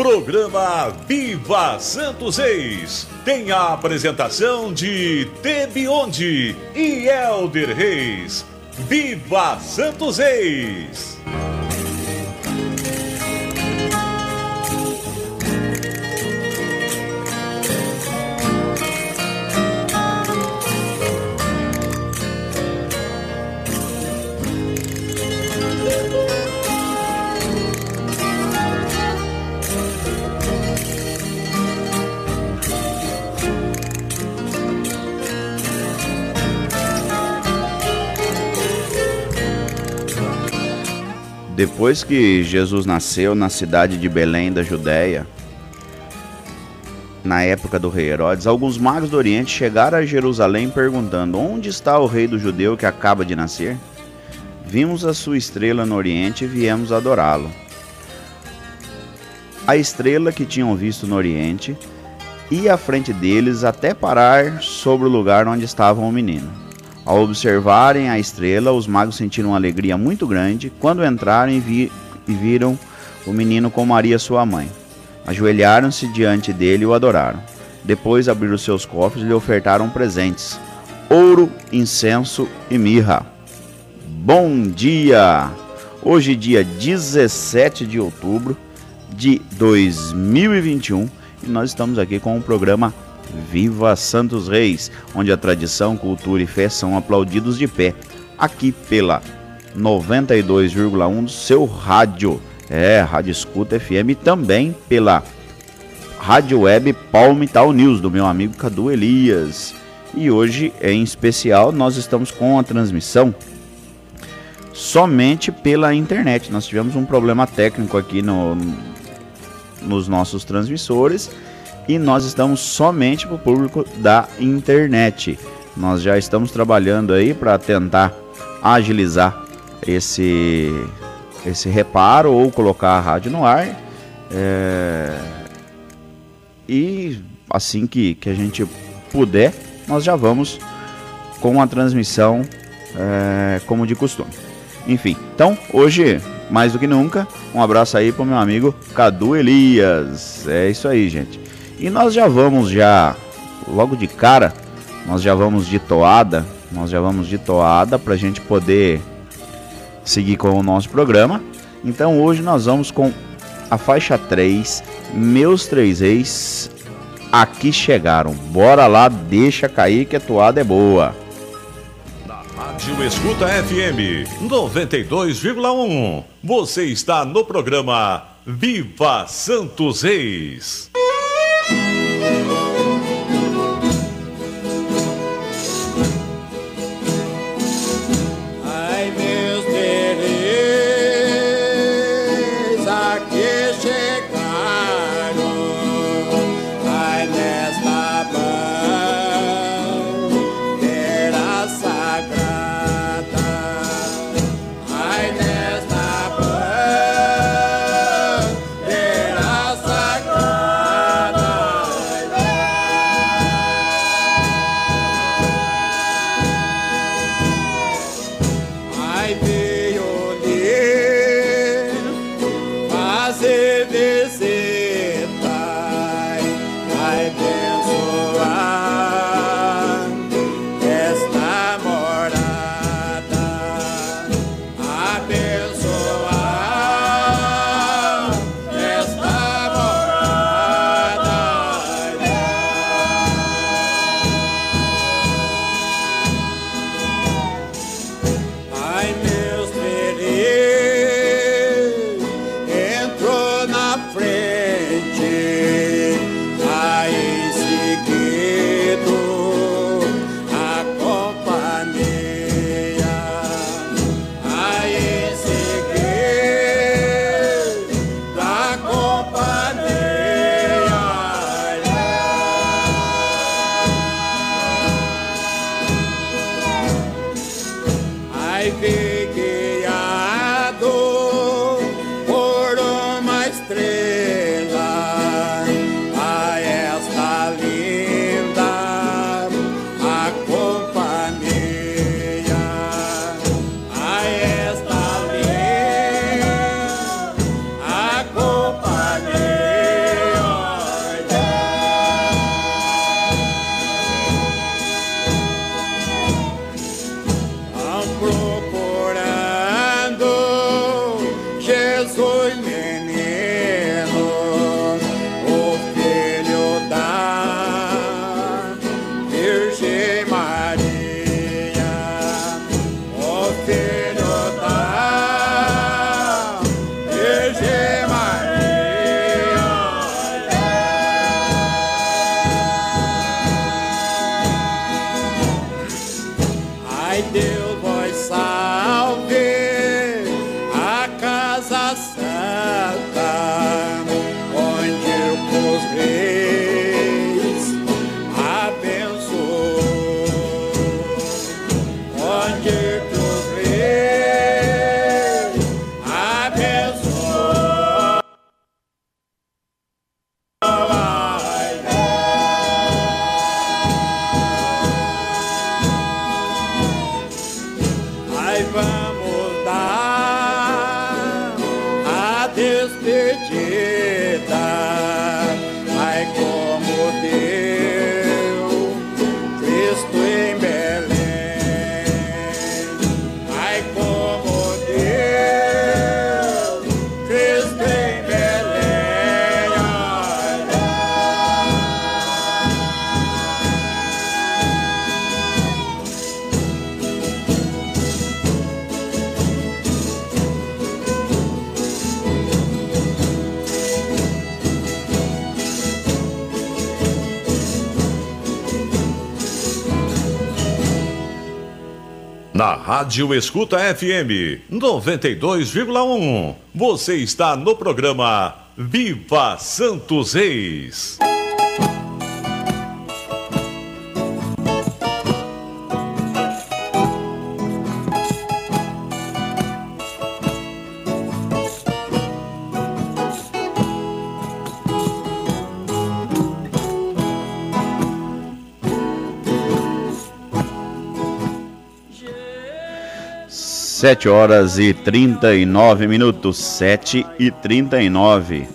Programa Viva Santos Reis tem a apresentação de Tebionde e Elder Reis. Viva Santos Reis! Depois que Jesus nasceu na cidade de Belém da Judéia, na época do rei Herodes, alguns magos do Oriente chegaram a Jerusalém perguntando: Onde está o rei do judeu que acaba de nascer? Vimos a sua estrela no Oriente e viemos adorá-lo. A estrela que tinham visto no Oriente ia à frente deles até parar sobre o lugar onde estava o menino. Ao observarem a estrela, os magos sentiram uma alegria muito grande quando entraram e, vi e viram o menino com Maria, sua mãe. Ajoelharam-se diante dele e o adoraram. Depois abriram seus cofres e lhe ofertaram presentes: ouro, incenso e mirra. Bom dia! Hoje, dia 17 de outubro de 2021, e nós estamos aqui com o programa Viva Santos Reis, onde a tradição, cultura e fé são aplaudidos de pé, aqui pela 92,1 do seu rádio. É, Rádio Escuta FM também pela Rádio Web Palmital News, do meu amigo Cadu Elias. E hoje, em especial, nós estamos com a transmissão somente pela internet. Nós tivemos um problema técnico aqui no, nos nossos transmissores e nós estamos somente para o público da internet. Nós já estamos trabalhando aí para tentar agilizar esse, esse reparo ou colocar a rádio no ar. É... E assim que, que a gente puder, nós já vamos com a transmissão é, como de costume. Enfim, então hoje, mais do que nunca, um abraço aí para o meu amigo Cadu Elias. É isso aí, gente. E nós já vamos já logo de cara, nós já vamos de toada, nós já vamos de toada para a gente poder seguir com o nosso programa. Então hoje nós vamos com a faixa 3, Meus Três Ex, aqui chegaram. Bora lá, deixa cair que a toada é boa. Na Rádio Escuta FM 92,1, você está no programa Viva Santos Reis. Rádio Escuta FM 92,1. Você está no programa Viva Santos Reis. Sete horas e trinta e nove minutos, sete e trinta e nove.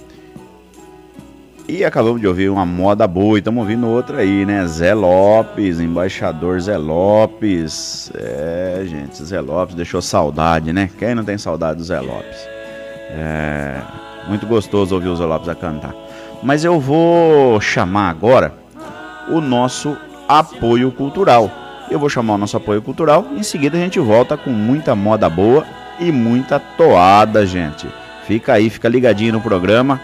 E acabamos de ouvir uma moda boa e estamos ouvindo outra aí, né? Zé Lopes, embaixador Zé Lopes. É, gente, Zé Lopes deixou saudade, né? Quem não tem saudade do Zé Lopes? É, muito gostoso ouvir o Zé Lopes a cantar. Mas eu vou chamar agora o nosso apoio cultural. Eu vou chamar o nosso apoio cultural. Em seguida a gente volta com muita moda boa e muita toada, gente. Fica aí, fica ligadinho no programa.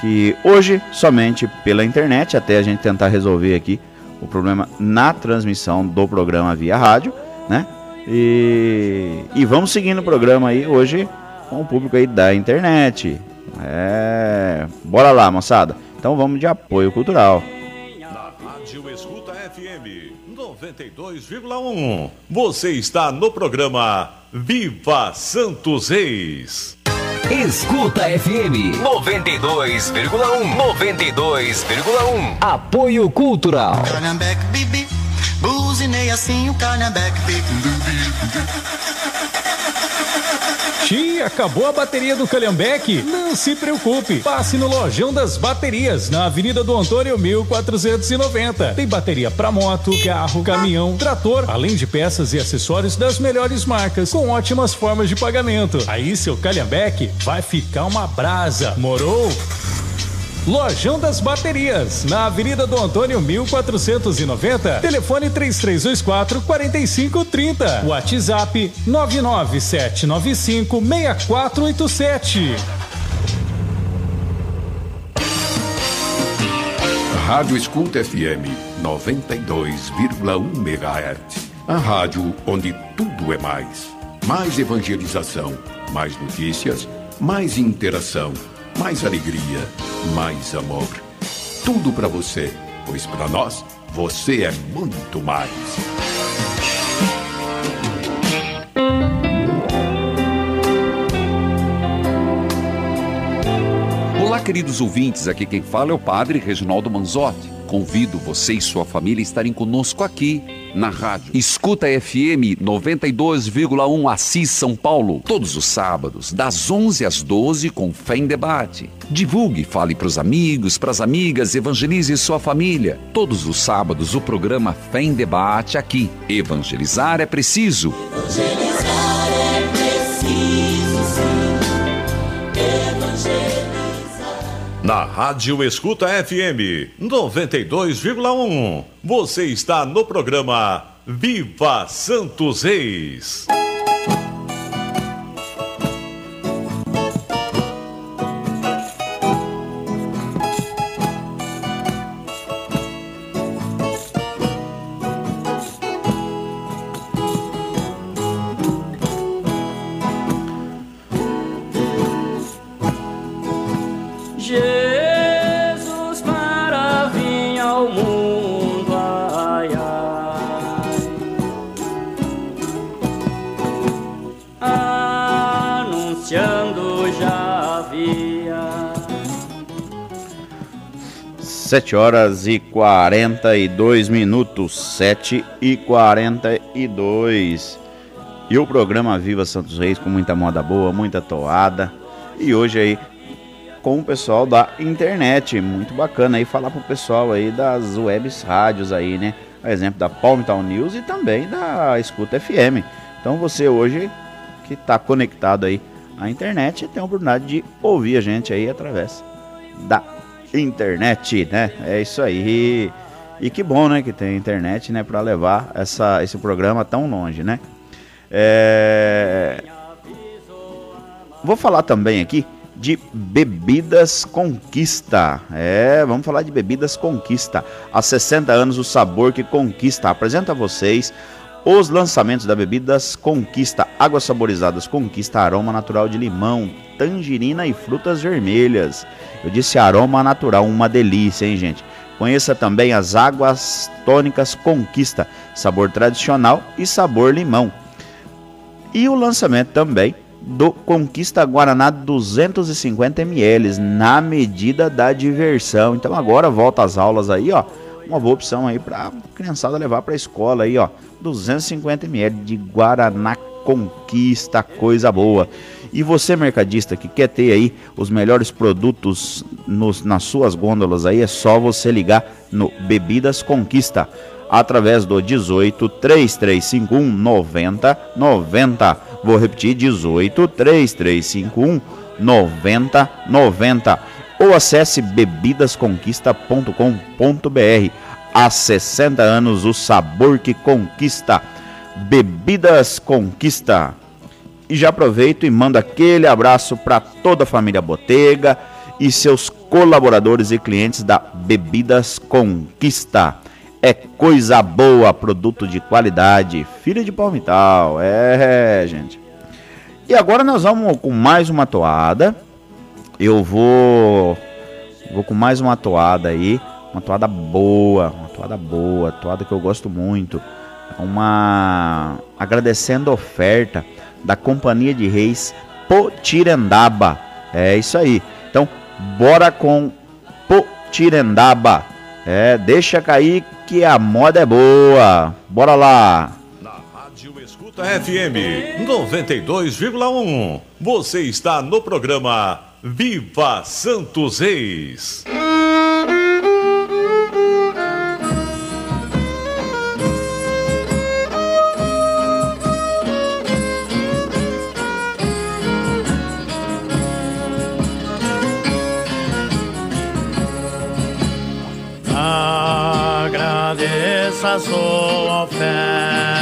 Que hoje, somente pela internet, até a gente tentar resolver aqui o problema na transmissão do programa via rádio, né? E, e vamos seguindo o programa aí hoje com o público aí da internet. É, bora lá, moçada. Então vamos de apoio cultural. 92,1. Você está no programa Viva Santos Reis. Escuta FM 92,1 92,1 Apoio Cultural. Bibi, buzinei assim o Calhambeque, bibi. Xi, acabou a bateria do Calhambeque? Não se preocupe. Passe no Lojão das Baterias, na Avenida do Antônio 1490. Tem bateria para moto, carro, caminhão, trator, além de peças e acessórios das melhores marcas, com ótimas formas de pagamento. Aí seu Calhambeque vai ficar uma brasa. Morou? Lojão das Baterias, na Avenida do Antônio 1490, telefone 3324 4530, WhatsApp 99795 6487. Rádio Escuta FM 92,1 MHz. A rádio onde tudo é mais. Mais evangelização, mais notícias, mais interação mais alegria, mais amor. Tudo para você, pois para nós você é muito mais. Olá, queridos ouvintes, aqui quem fala é o Padre Reginaldo Manzotti. Convido você e sua família a estarem conosco aqui na rádio. Escuta FM 92,1 Assis São Paulo, todos os sábados, das 11 às 12 com Fé em Debate. Divulgue, fale para os amigos, para as amigas, evangelize sua família. Todos os sábados o programa Fé em Debate aqui. Evangelizar é preciso. Evangelizar Na Rádio Escuta FM 92,1. Você está no programa Viva Santos Reis. 7 horas e 42 minutos, 7 e 42. E o programa Viva Santos Reis com muita moda boa, muita toada. E hoje aí com o pessoal da internet, muito bacana aí falar pro pessoal aí das webs rádios aí, né? A exemplo da Palmitown News e também da Escuta FM. Então você hoje que está conectado aí à internet tem a oportunidade de ouvir a gente aí através da internet, né? É isso aí. E que bom, né, que tem internet, né, para levar essa, esse programa tão longe, né? É... Vou falar também aqui de Bebidas Conquista. É, vamos falar de Bebidas Conquista. Há 60 anos o sabor que conquista. Apresenta a vocês os lançamentos da Bebidas Conquista. Águas saborizadas Conquista, aroma natural de limão, tangerina e frutas vermelhas. Eu disse aroma natural, uma delícia, hein, gente? Conheça também as águas tônicas Conquista, sabor tradicional e sabor limão. E o lançamento também do Conquista Guaraná 250 ml na medida da diversão. Então agora volta às aulas aí, ó. Uma boa opção aí para criançada levar para a escola aí, ó. 250 ml de Guaraná Conquista, coisa boa. E você mercadista que quer ter aí os melhores produtos nos, nas suas gôndolas aí, é só você ligar no Bebidas Conquista através do 18 3351 90 90. Vou repetir 18 3351 90 90 ou acesse bebidasconquista.com.br. Há 60 anos o sabor que conquista. Bebidas Conquista. E já aproveito e mando aquele abraço para toda a família Botega e seus colaboradores e clientes da Bebidas Conquista. É coisa boa, produto de qualidade, filho de palmital. É, gente. E agora nós vamos com mais uma toada. Eu vou vou com mais uma toada aí, uma toada boa, uma toada boa, toada que eu gosto muito. Uma agradecendo a oferta da Companhia de Reis Potirendaba. É isso aí. Então, bora com Potirendaba. É, deixa cair que a moda é boa. Bora lá. Na Rádio Escuta FM 92,1. Você está no programa Viva Santos Reis. Agradeça a sua oferta.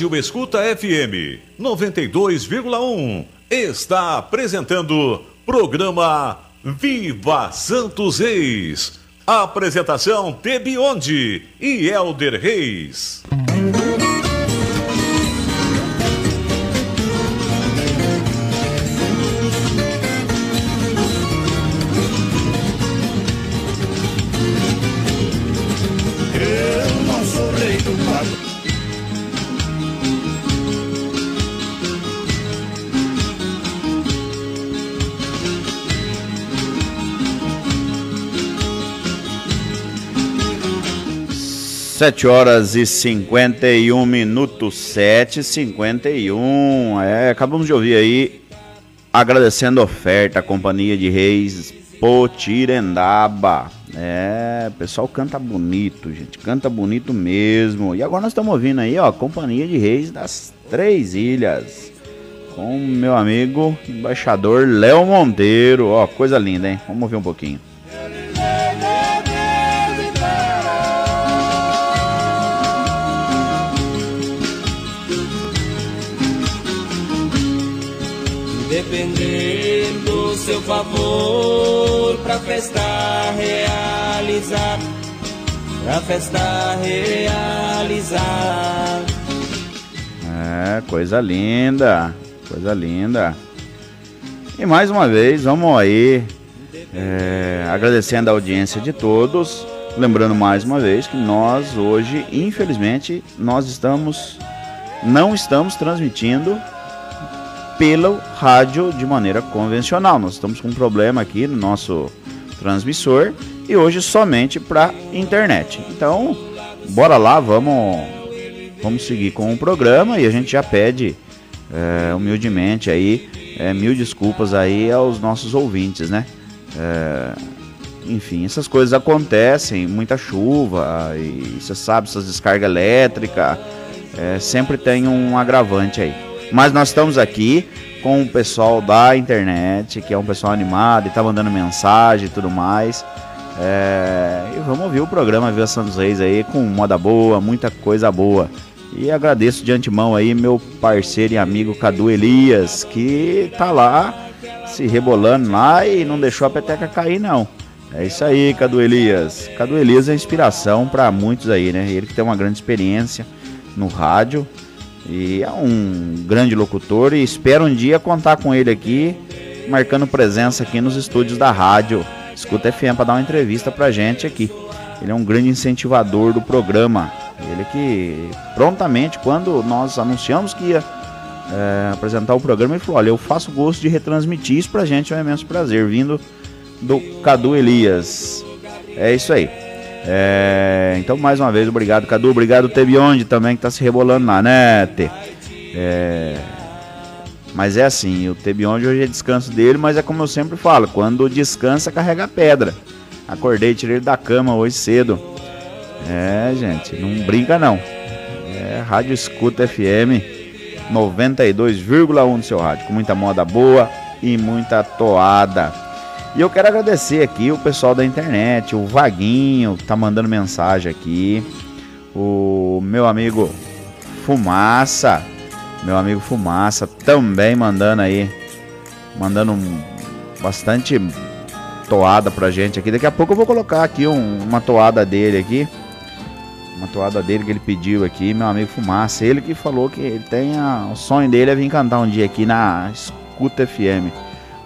Rádio Escuta FM 92,1 está apresentando programa Viva Santos Reis. Apresentação Tebionde e Elder Reis. 7 horas e 51 minutos, 7 e 51. É, acabamos de ouvir aí, agradecendo a oferta, a Companhia de Reis Potirendaba. É, o pessoal canta bonito, gente, canta bonito mesmo. E agora nós estamos ouvindo aí, ó, Companhia de Reis das Três Ilhas. Com meu amigo, embaixador Léo Monteiro. Ó, coisa linda, hein? Vamos ouvir um pouquinho. Seu favor, pra festa realizar, pra festa realizar. É, coisa linda, coisa linda. E mais uma vez, vamos aí, é, agradecendo a audiência de todos. Lembrando mais uma vez que nós hoje, infelizmente, nós estamos, não estamos transmitindo pelo rádio de maneira convencional. Nós estamos com um problema aqui no nosso transmissor e hoje somente para internet. Então, bora lá, vamos, vamos seguir com o programa e a gente já pede é, humildemente aí é, mil desculpas aí aos nossos ouvintes, né? É, enfim, essas coisas acontecem, muita chuva e você sabe essas descargas elétricas, sempre tem um agravante aí. Mas nós estamos aqui com o pessoal da internet, que é um pessoal animado e tá mandando mensagem e tudo mais. É, e vamos ouvir o programa Vila Santos Reis aí com moda boa, muita coisa boa. E agradeço de antemão aí meu parceiro e amigo Cadu Elias, que tá lá se rebolando lá e não deixou a peteca cair não. É isso aí, Cadu Elias. Cadu Elias é inspiração para muitos aí, né? Ele que tem uma grande experiência no rádio e é um grande locutor e espero um dia contar com ele aqui, marcando presença aqui nos estúdios da rádio Escuta FM para dar uma entrevista pra gente aqui. Ele é um grande incentivador do programa. Ele que prontamente, quando nós anunciamos que ia é, apresentar o programa, ele falou: Olha, eu faço gosto de retransmitir isso pra gente, é um imenso prazer, vindo do Cadu Elias. É isso aí. É, então, mais uma vez, obrigado, Cadu. Obrigado, Tebionde também, que tá se rebolando lá, né? É, mas é assim, o Tebionde hoje é descanso dele, mas é como eu sempre falo: quando descansa, carrega pedra. Acordei, tirei ele da cama hoje cedo. É, gente, não brinca não. É Rádio Escuta FM 92,1 do seu rádio, com muita moda boa e muita toada. E eu quero agradecer aqui o pessoal da internet, o Vaguinho, que tá mandando mensagem aqui. O meu amigo Fumaça, meu amigo Fumaça também mandando aí, mandando bastante toada pra gente aqui. Daqui a pouco eu vou colocar aqui um, uma toada dele aqui. Uma toada dele que ele pediu aqui, meu amigo Fumaça. Ele que falou que ele tem a, o sonho dele é vir cantar um dia aqui na Escuta FM.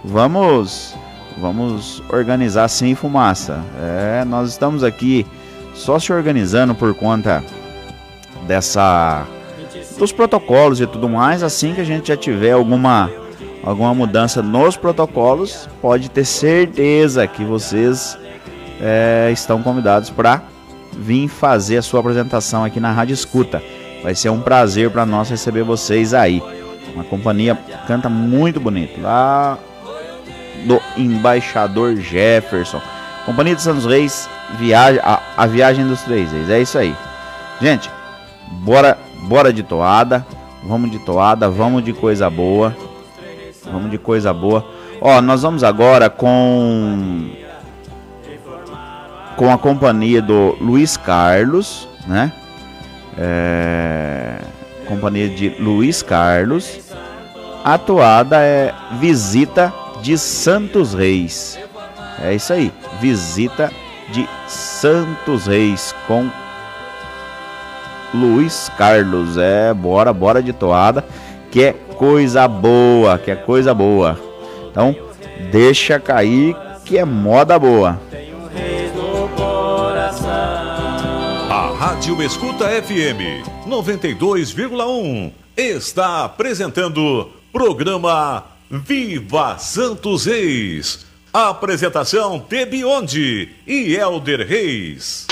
Vamos, vamos organizar sim, Fumaça. É, nós estamos aqui só se organizando por conta dessa dos protocolos e tudo mais. Assim que a gente já tiver alguma alguma mudança nos protocolos, pode ter certeza que vocês é, estão convidados para vir fazer a sua apresentação aqui na Rádio Escuta. Vai ser um prazer para nós receber vocês aí. Uma companhia canta muito bonito lá do Embaixador Jefferson. Companhia de Santos Reis, viagem, a, a viagem dos três reis. É isso aí. Gente, bora, bora de toada. Vamos de toada, vamos de coisa boa. Vamos de coisa boa. Ó, nós vamos agora com com a companhia do Luiz Carlos, né? É, companhia de Luiz Carlos. A toada é Visita de Santos Reis. É isso aí, Visita de Santos Reis com Luiz Carlos. É, bora, bora de toada, que é coisa boa, que é coisa boa. Então, deixa cair que é moda boa. A Rádio Escuta FM 92,1 está apresentando programa Viva Santos Reis. Apresentação Tebionde e Elder Reis.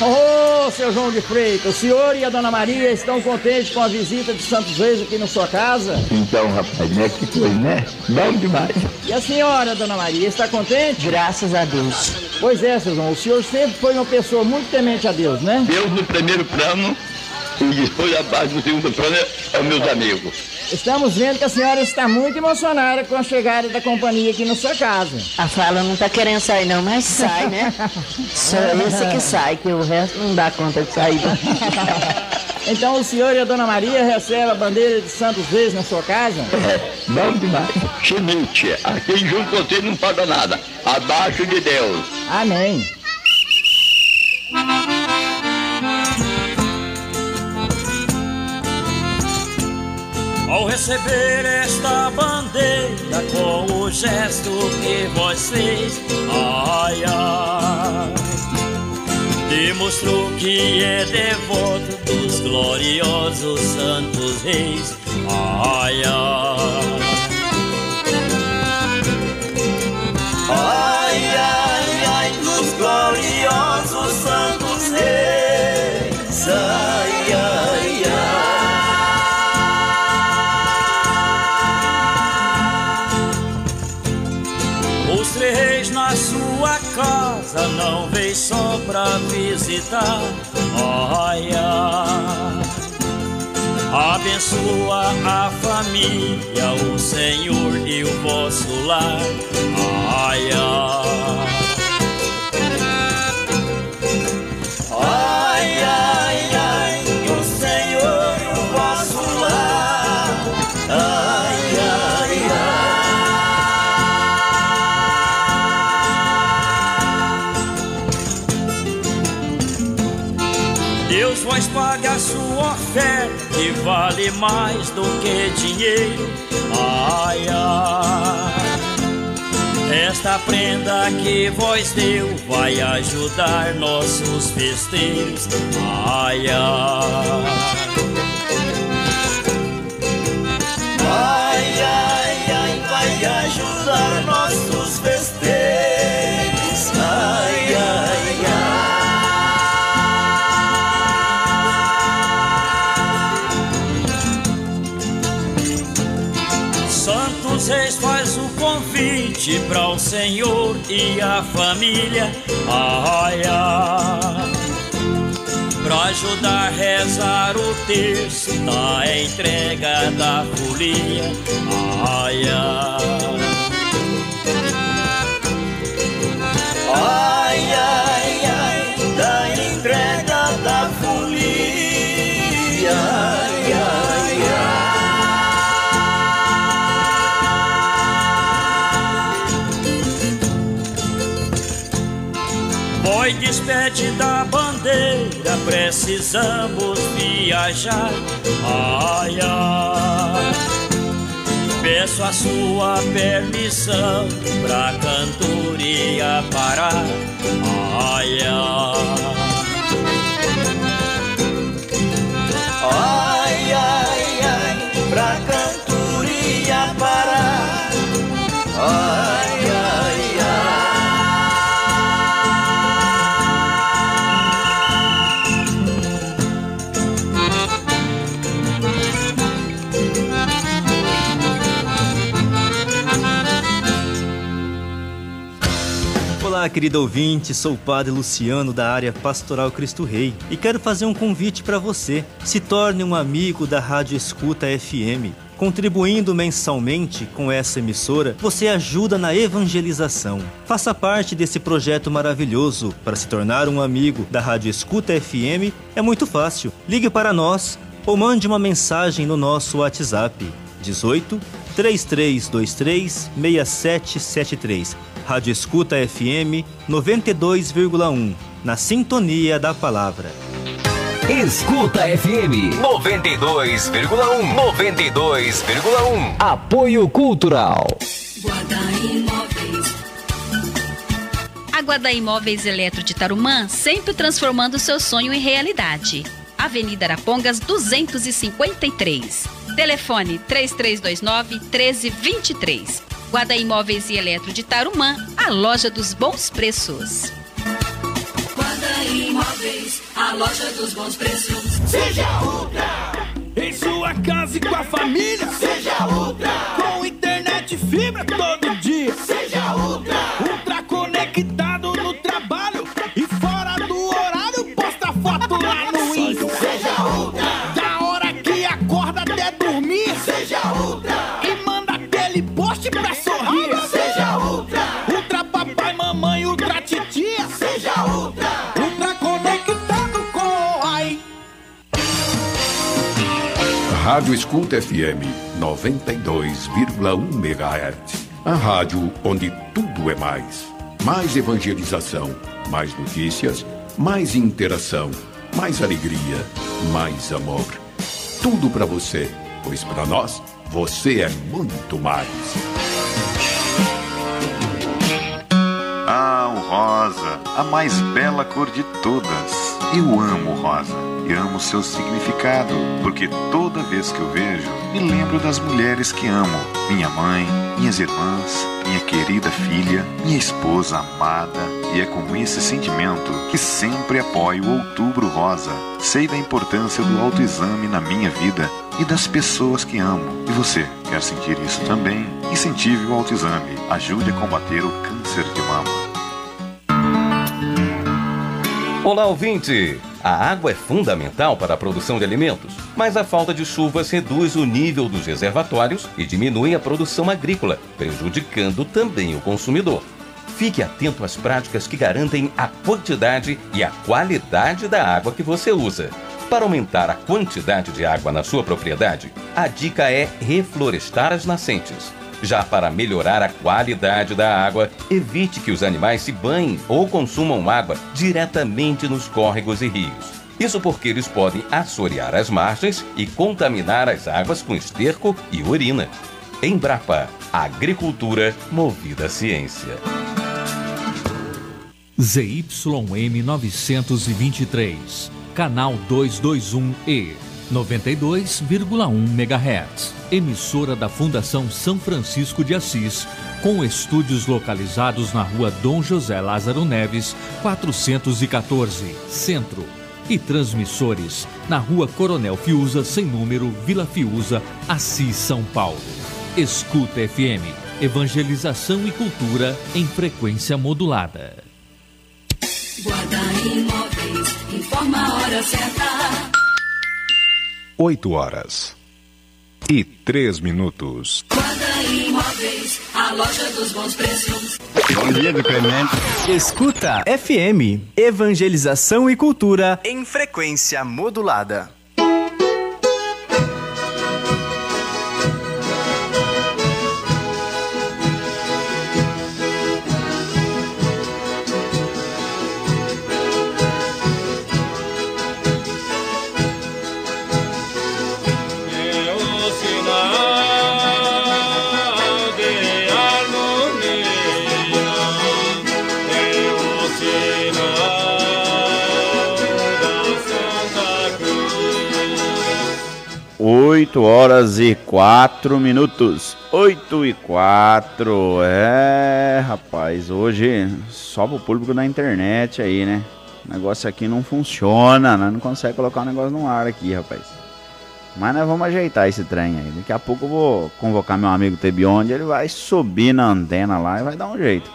Ô, seu João de Freitas, o senhor e a dona Maria estão contentes com a visita de Santos Reis aqui na sua casa? Então, rapaz, né? Que coisa, né? Bom demais. E a senhora, dona Maria, está contente? Graças a Deus. Pois é, seu João, o senhor sempre foi uma pessoa muito temente a Deus, né? Deus no primeiro plano e depois a base do segundo plano é os meus amigos. Estamos vendo que a senhora está muito emocionada com a chegada da companhia aqui na sua casa. A fala não tá querendo sair não, mas sai, né? Só esse que sai, que o resto não dá conta de sair. Então o senhor e a dona Maria recebem a bandeira de Santos Reis na sua casa? É, bom demais. Chinute, aqui junto com você não paga nada. Abaixo de Deus. Amém. Ao receber esta bandeira com o gesto que vós fez, ai ai, demonstrou que é devoto dos gloriosos santos reis, ai ai. Ai, ai, ai, dos gloriosos santos reis. Ai, pra visitar. Ai. Abençoa a família, o Senhor e o vosso lar. Ai. Vale mais do que dinheiro. Ai, ai. Esta prenda que vós deu vai ajudar nossos festeiros. Ai, ai. ai, ai, ai, vai ajudar nossos festeiros. Convite para o Senhor e a família. Ai, ai. Pra ajudar a rezar o terço da entrega da folia. Ai, ai. ai, ai, ai, da entrega Despede da bandeira, precisamos viajar. Ai, ai. Peço a sua permissão pra cantoria parar. Ai. ai, querido ouvinte, sou o Padre Luciano da área Pastoral Cristo Rei e quero fazer um convite para você. Se torne um amigo da Rádio Escuta FM. Contribuindo mensalmente com essa emissora, você ajuda na evangelização. Faça parte desse projeto maravilhoso. Para se tornar um amigo da Rádio Escuta FM é muito fácil. Ligue para nós ou mande uma mensagem no nosso WhatsApp 18 3323 6773. Rádio Escuta FM 92,1. Na sintonia da palavra. Escuta FM 92,1 92,1 Apoio Cultural A Guarda Imóveis Eletro de Tarumã sempre transformando seu sonho em realidade. Avenida Arapongas 253. Telefone 3329 1323. Guarda Imóveis e Eletro de Tarumã, a loja dos bons preços. Guarda Imóveis, a loja dos bons preços. Seja Ultra! Em sua casa e com a família. Seja Ultra! Com internet e fibra todo dia. Seja Ultra! Ultra Rádio Escuta FM 92,1 MHz. A rádio onde tudo é mais. Mais evangelização, mais notícias, mais interação, mais alegria, mais amor. Tudo para você, pois para nós você é muito mais. Ah, o rosa, a mais bela cor de todas. Eu amo rosa amo seu significado, porque toda vez que eu vejo, me lembro das mulheres que amo: minha mãe, minhas irmãs, minha querida filha, minha esposa amada. E é com esse sentimento que sempre apoio o Outubro Rosa. Sei da importância do autoexame na minha vida e das pessoas que amo. E você, quer sentir isso também? Incentive o autoexame. Ajude a combater o câncer de mama. Olá, ouvinte! A água é fundamental para a produção de alimentos, mas a falta de chuvas reduz o nível dos reservatórios e diminui a produção agrícola, prejudicando também o consumidor. Fique atento às práticas que garantem a quantidade e a qualidade da água que você usa. Para aumentar a quantidade de água na sua propriedade, a dica é reflorestar as nascentes. Já para melhorar a qualidade da água, evite que os animais se banhem ou consumam água diretamente nos córregos e rios. Isso porque eles podem assorear as margens e contaminar as águas com esterco e urina. Embrapa, agricultura movida à ciência. ZYM 923, canal 221E, 92,1 MHz. Emissora da Fundação São Francisco de Assis, com estúdios localizados na rua Dom José Lázaro Neves, 414, Centro. E transmissores na rua Coronel Fiuza, sem número, Vila Fiuza, Assis, São Paulo. Escuta FM, evangelização e cultura em frequência modulada. Guarda Imóveis, informa a hora certa. 8 horas e 3 minutos. Guarda Imóveis, a loja dos bons preços. Bom dia, Clemente. Escuta FM, evangelização e cultura em frequência modulada. 8 horas e 4 minutos. 8 e 4. É, rapaz, hoje só pro público da internet aí, né? O negócio aqui não funciona, né? Não consegue colocar o negócio no ar aqui, rapaz. Mas nós vamos ajeitar esse trem aí. Daqui a pouco eu vou convocar meu amigo Tebionde, ele vai subir na antena lá e vai dar um jeito.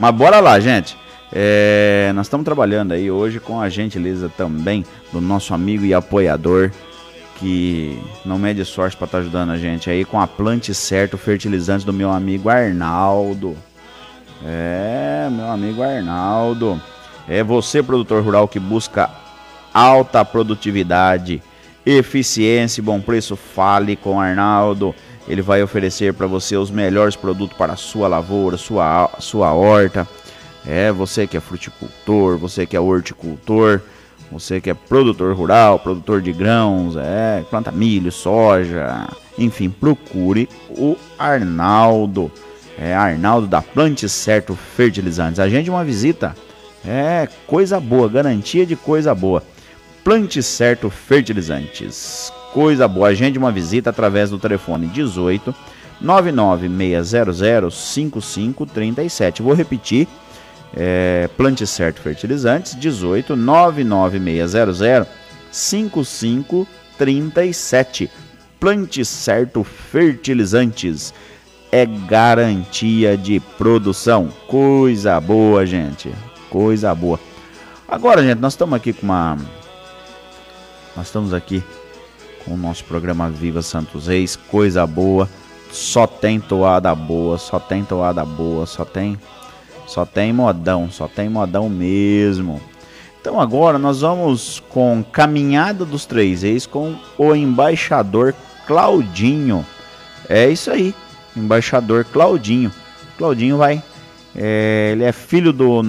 Mas bora lá, gente. É, nós estamos trabalhando aí hoje com a gentileza também do nosso amigo e apoiador que não mede sorte para estar ajudando a gente aí com a Plante Certo Fertilizantes do meu amigo Arnaldo. É, meu amigo Arnaldo. É você, produtor rural, que busca alta produtividade, eficiência e bom preço. Fale com Arnaldo. Ele vai oferecer para você os melhores produtos para a sua lavoura, sua, sua horta. É, você que é fruticultor, você que é horticultor, você que é produtor rural, produtor de grãos, é, planta milho, soja, enfim, procure o Arnaldo. É Arnaldo da Plante Certo Fertilizantes. Agende uma visita. É coisa boa, garantia de coisa boa. Plante Certo Fertilizantes. Coisa boa. Agende uma visita através do telefone 18 99600 5537. Vou repetir. É, Plante Certo Fertilizantes 18 99600 5537. Plante Certo Fertilizantes é garantia de produção. Coisa boa, gente. Coisa boa. Agora, gente, nós estamos aqui com uma. Nós estamos aqui com o nosso programa Viva Santos Reis. Coisa boa. Só tem toada boa, só tem toada boa, só tem. Só tem modão, só tem modão mesmo. Então agora nós vamos com Caminhada dos Três Reis com o embaixador Claudinho. É isso aí, embaixador Claudinho. Claudinho vai, é, ele é filho do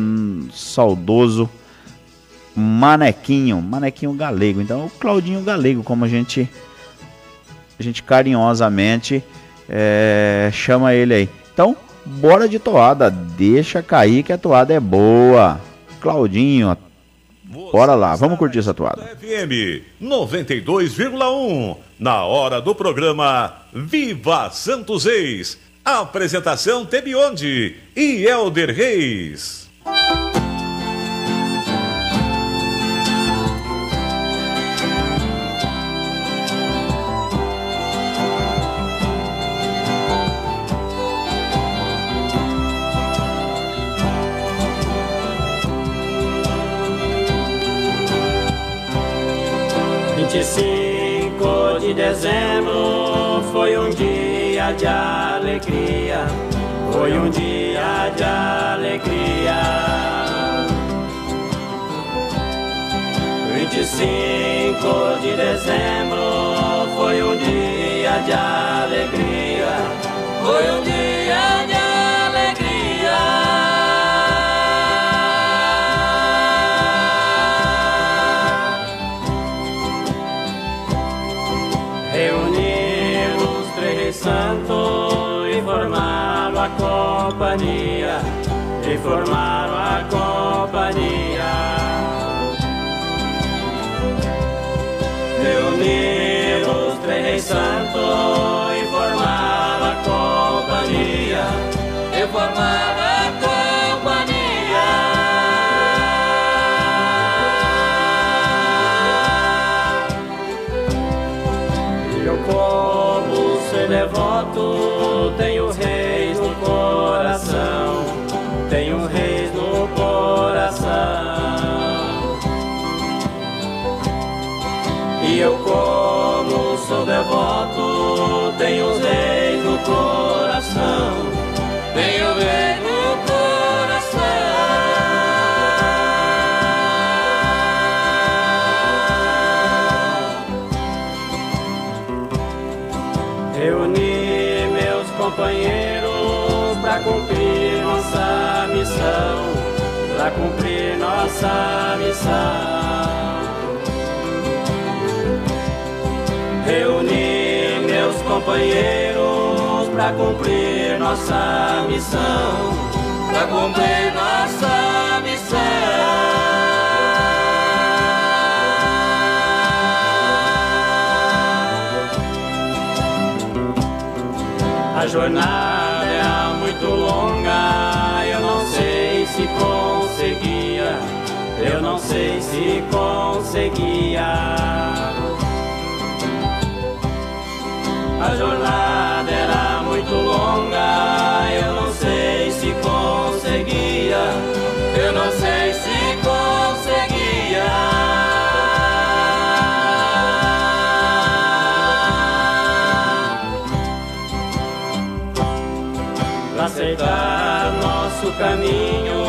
saudoso Manequinho, Manequinho Galego. Então o Claudinho Galego, como a gente, a gente carinhosamente é, chama ele aí. Então bora de toada, deixa cair que a toada é boa. Claudinho, bora lá, vamos curtir essa toada. FM 92,1. Na hora do programa Viva Santos Reis. Apresentação Tebionde e Elder Reis. Vinte e cinco de dezembro foi um dia de alegria, foi um dia de alegria. Vinte e cinco de dezembro foi um dia de alegria, foi um dia e formaram a companhia. Reuniram os três santos e formaram a companhia, e formaram eu como sou devoto, tenho os reis no coração, tenho reis no coração. Reuni meus companheiros para cumprir nossa missão, para cumprir nossa missão. Companheiros para cumprir nossa missão, para cumprir nossa missão. A jornada é muito longa, eu não sei se conseguia, eu não sei se conseguia. A jornada era muito longa, eu não sei se conseguia, eu não sei se conseguia. Aceitar nosso caminho,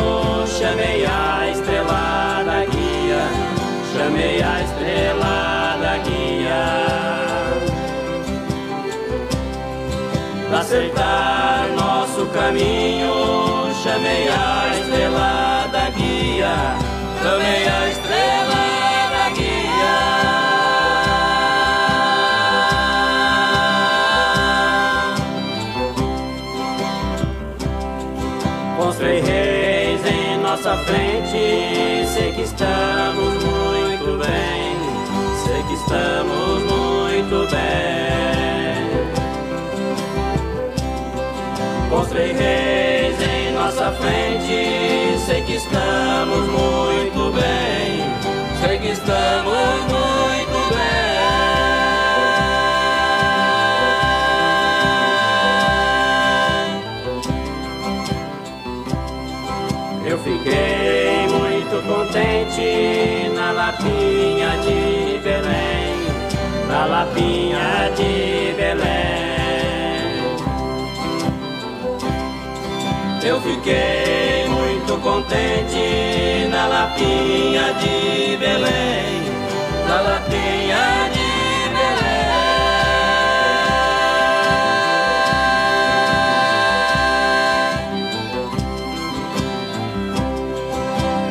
Pra aceitar nosso caminho, chamei a estrela da guia, chamei a estrela da guia. Com os reis em nossa frente, sei que estamos muito bem, sei que estamos muito bem. Três reis em nossa frente, sei que estamos muito bem, sei que estamos muito bem. Eu fiquei muito contente na lapinha de Belém, na lapinha de Belém. Eu fiquei muito contente na lapinha de Belém, na lapinha de Belém.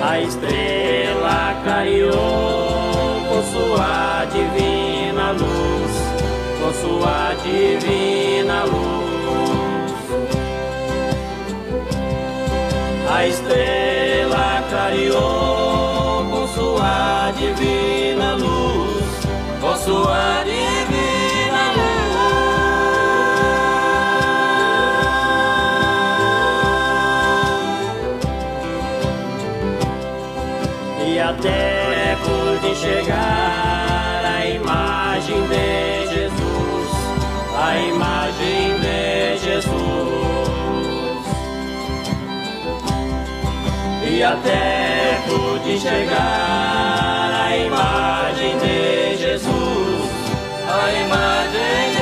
A estrela clareou com sua divina luz, com sua divina luz. A estrela clareou com sua divina e pude chegar à imagem de Jesus, a imagem de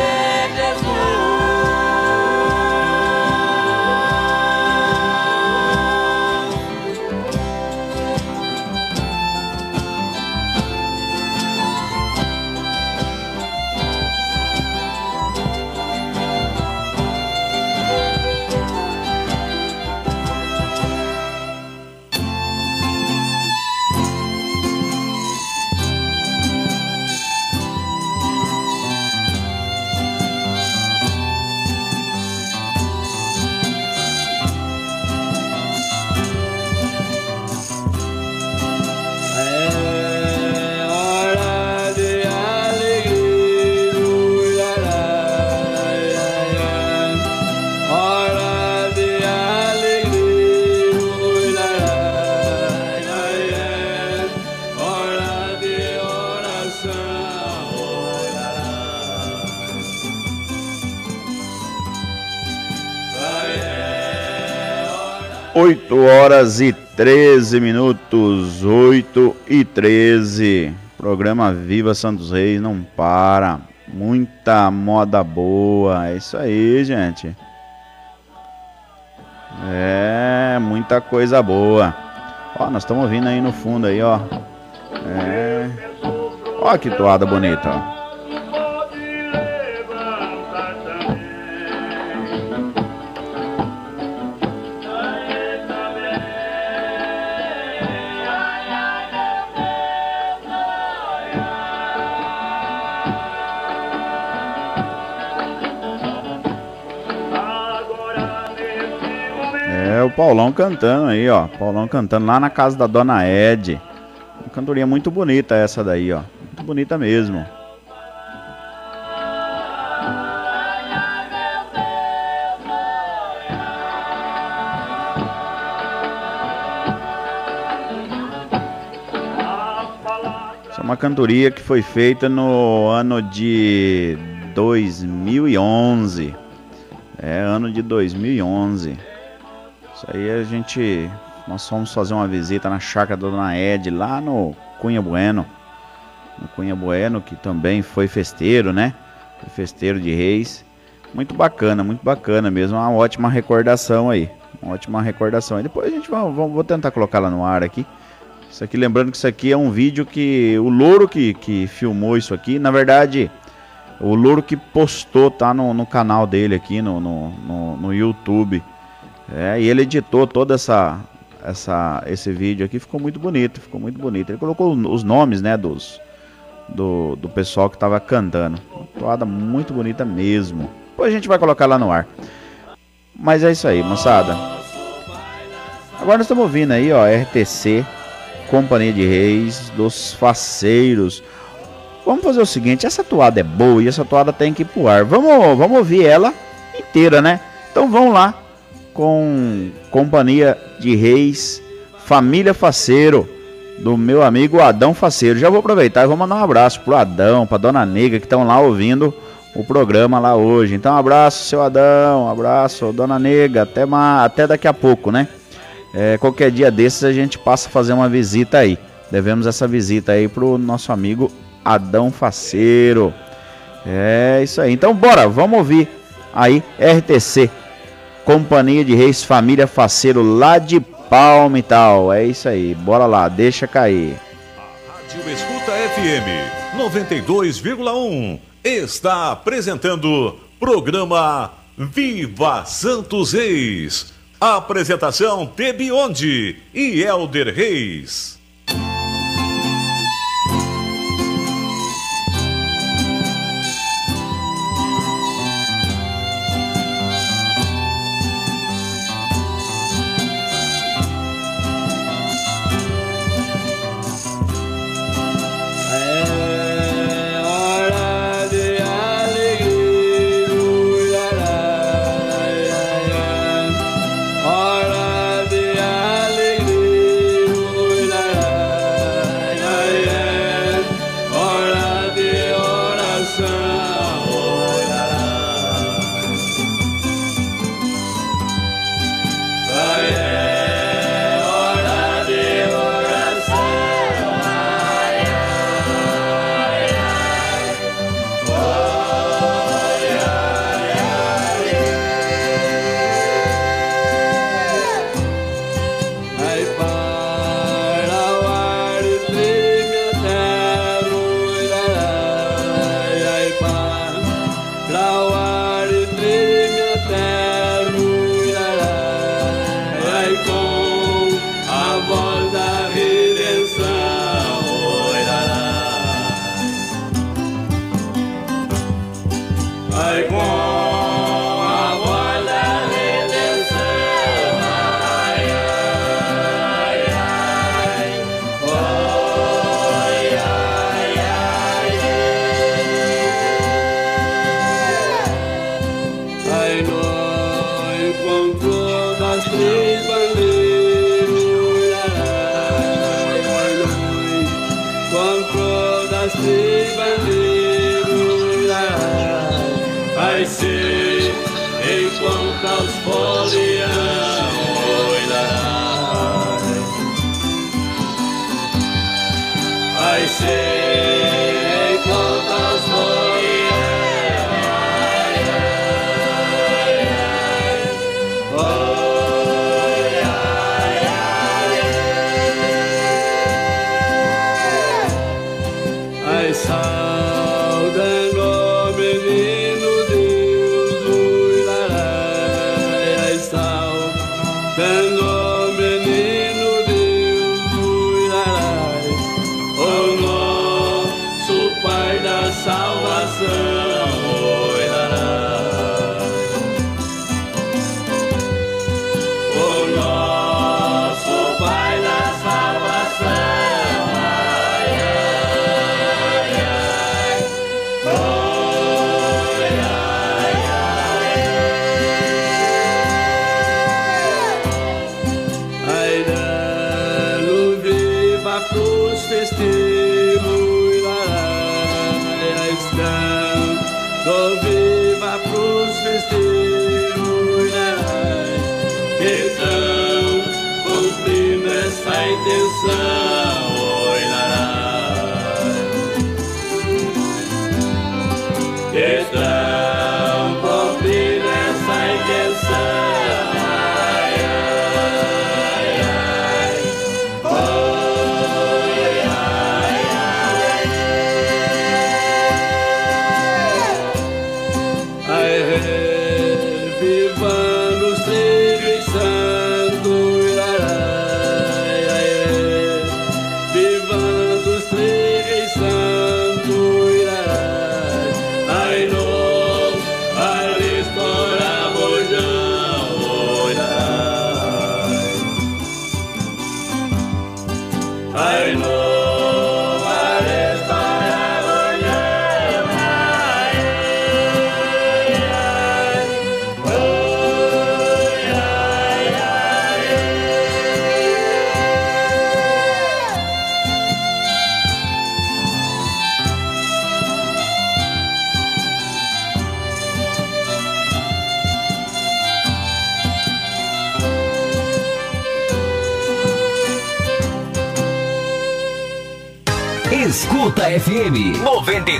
horas e 13 minutos, 8 e 13. Programa Viva Santos Reis não para. Muita moda boa. É isso aí, gente. É, muita coisa boa. Ó, nós estamos ouvindo aí no fundo aí, ó. É. Ó que toada bonita, ó. O Paulão cantando aí, ó. Paulão cantando lá na casa da Dona Ed. Uma cantoria muito bonita essa daí, ó. Muito bonita mesmo. Essa é uma cantoria que foi feita no ano de 2011. É, ano de 2011. Isso aí a gente. Nós fomos fazer uma visita na chácara da Dona Ed, lá no Cunha Bueno. No Cunha Bueno, que também foi festeiro, né? Foi festeiro de reis. Muito bacana, muito bacana mesmo. Uma ótima recordação aí. Uma ótima recordação. aí. depois a gente vai, vou tentar colocar lá no ar aqui. Isso aqui, lembrando que isso aqui é um vídeo que. O Louro que, que filmou isso aqui, na verdade. O Louro que postou, tá no, no canal dele aqui no, no, no, no YouTube. É, e ele editou toda essa, essa, esse vídeo aqui, ficou muito bonito, ficou muito bonito. Ele colocou os nomes, né, dos, do, do pessoal que estava cantando. Uma toada muito bonita mesmo. Depois a gente vai colocar lá no ar. Mas é isso aí, moçada. Agora nós estamos ouvindo aí, ó, RTC, Companhia de Reis, dos Faceiros. Vamos fazer o seguinte, essa toada é boa e essa toada tem que ir pro ar. Vamos, vamos ouvir ela inteira, né? Então vamos lá com Companhia de Reis, Família Faceiro, do meu amigo Adão Faceiro. Já vou aproveitar e vou mandar um abraço pro Adão, pra Dona Nega que estão lá ouvindo o programa lá hoje. Então, um abraço, seu Adão, um abraço, Dona Nega, até, uma, até daqui a pouco, né? É, qualquer dia desses a gente passa a fazer uma visita aí. Devemos essa visita aí pro nosso amigo Adão Faceiro. É isso aí. Então, bora, vamos ouvir aí RTC Companhia de Reis Família Faceiro lá de Palmital. É isso aí, bora lá, deixa cair. A Rádio Escuta FM 92,1 está apresentando programa Viva Santos Reis. Apresentação Tebionde e Elder Reis.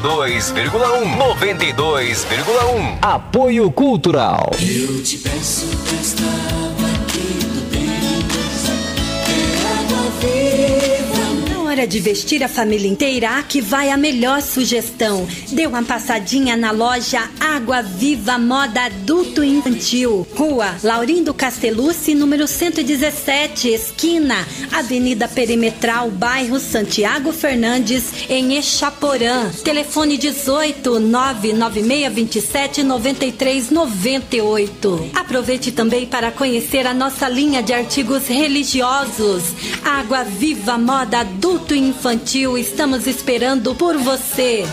92,1. 92,1. Apoio Cultural. Eu te peço esta hora de vestir a família inteira, aqui vai a melhor sugestão. Dê uma passadinha na loja Água Viva Moda Adulto Infantil. Rua Laurindo Castellucci, número 117, esquina Avenida Perimetral, bairro Santiago Fernandes, em Echaporã. Telefone 18 99627 9398. Aproveite também para conhecer a nossa linha de artigos religiosos. Água Viva Moda Adulto e Infantil, estamos esperando por você.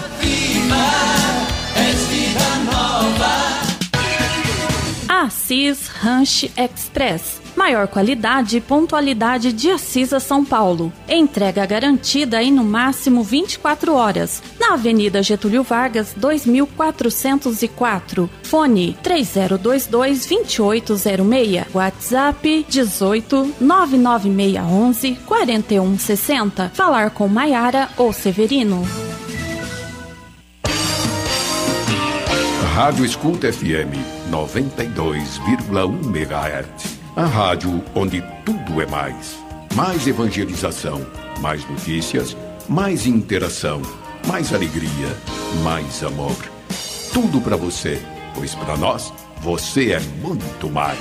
Assis Ranch Express. Maior qualidade e pontualidade de Assis a São Paulo. Entrega garantida em no máximo 24 horas. Na Avenida Getúlio Vargas, 2404. Fone 3022 2806. WhatsApp 18 99611 4160. Falar com Maiara ou Severino. Rádio Escuta FM 92,1 MHz. A rádio onde tudo é mais. Mais evangelização, mais notícias, mais interação, mais alegria, mais amor. Tudo para você, pois para nós você é muito mais.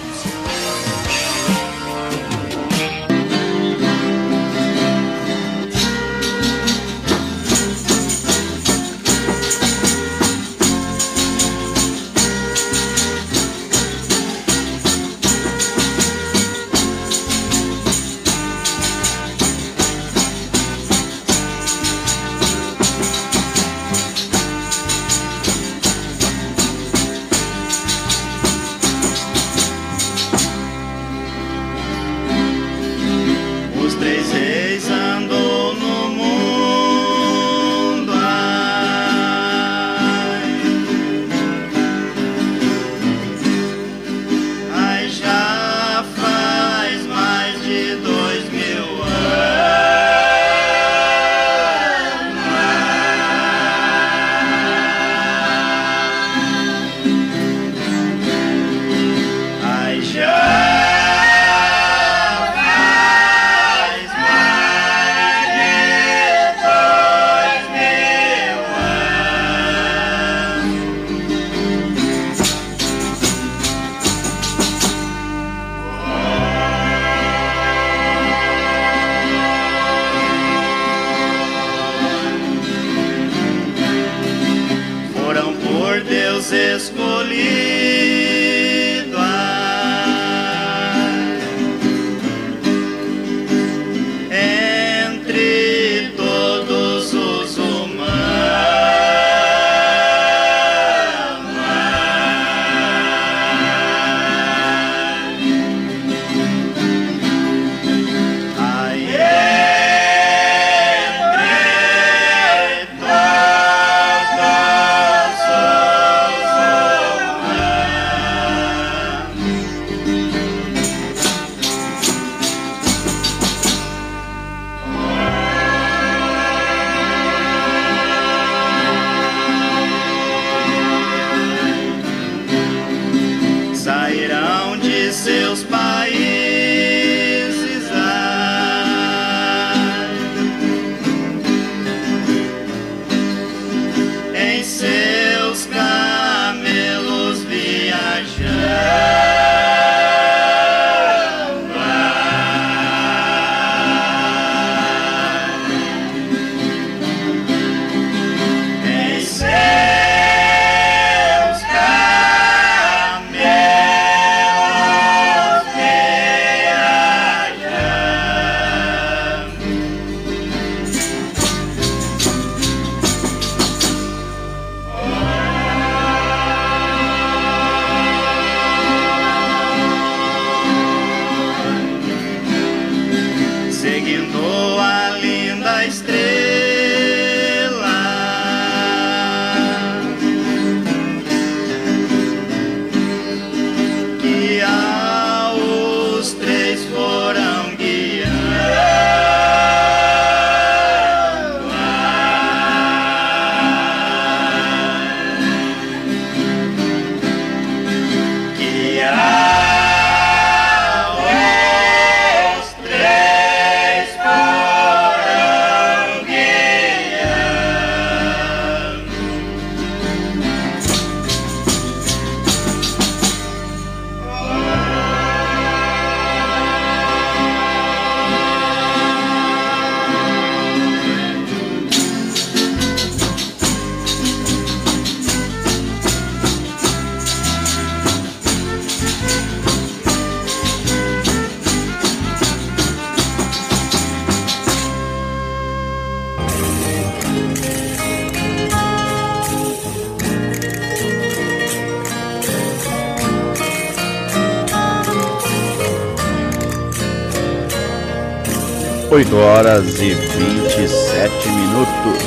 8 horas e 27 minutos.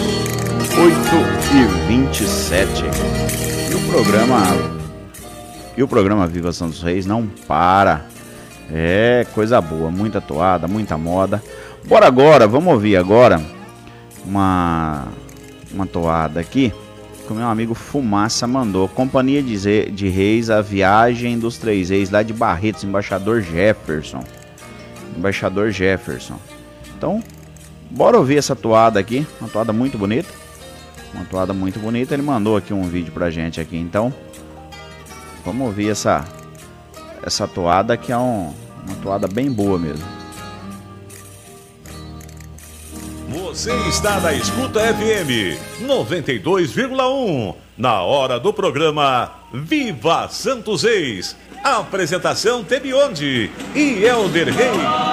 8 e 27. E o programa. E o programa Viva Santos Reis não para. É coisa boa, muita toada, muita moda. Bora agora, vamos ouvir agora uma, uma toada aqui que o meu amigo Fumaça mandou. Companhia de, de Reis, a viagem dos três reis lá de Barretos, embaixador Jefferson. Embaixador Jefferson. Então, bora ouvir essa toada aqui, uma toada muito bonita. Uma toada muito bonita. Ele mandou aqui um vídeo pra gente aqui, então. Vamos ouvir essa essa toada que é um, uma toada bem boa mesmo. Você está na Escuta FM 92,1. Na hora do programa Viva Santos Reis. Apresentação Tebionde e Elder Rei.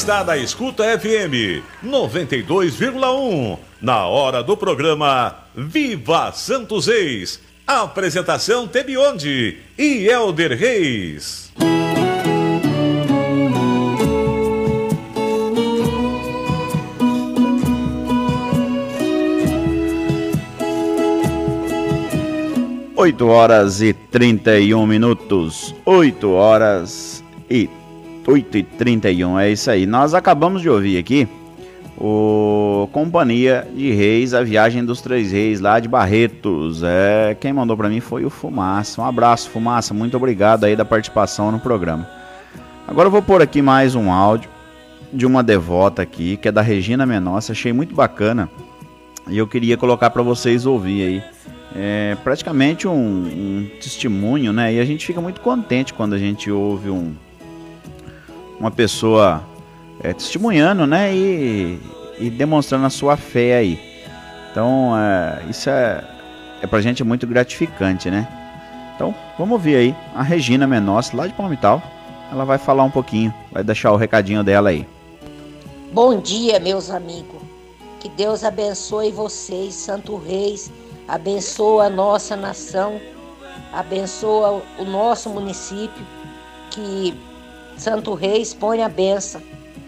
Está na Escuta FM 92,1. Na hora do programa Viva Santos Reis. Apresentação Tebionde e Elder Reis. Oito horas e 31 minutos. 8 horas e 8 e 31. É isso aí. Nós acabamos de ouvir aqui o Companhia de Reis, a viagem dos Três Reis lá de Barretos. É, quem mandou para mim foi o Fumaça. Um abraço, Fumaça. Muito obrigado aí da participação no programa. Agora eu vou pôr aqui mais um áudio de uma devota aqui, que é da Regina Menossa. Achei muito bacana. E eu queria colocar para vocês ouvir aí. é praticamente um, um testemunho, né? E a gente fica muito contente quando a gente ouve um, uma pessoa é, testemunhando, né? E, e demonstrando a sua fé aí. Então, é, isso é, é pra gente muito gratificante, né? Então, vamos ouvir aí a Regina Menossi, lá de Palmital. Ela vai falar um pouquinho, vai deixar o recadinho dela aí. Bom dia, meus amigos. Que Deus abençoe vocês, Santo Reis, abençoa a nossa nação, abençoa o nosso município, que Santo Reis põe a benção,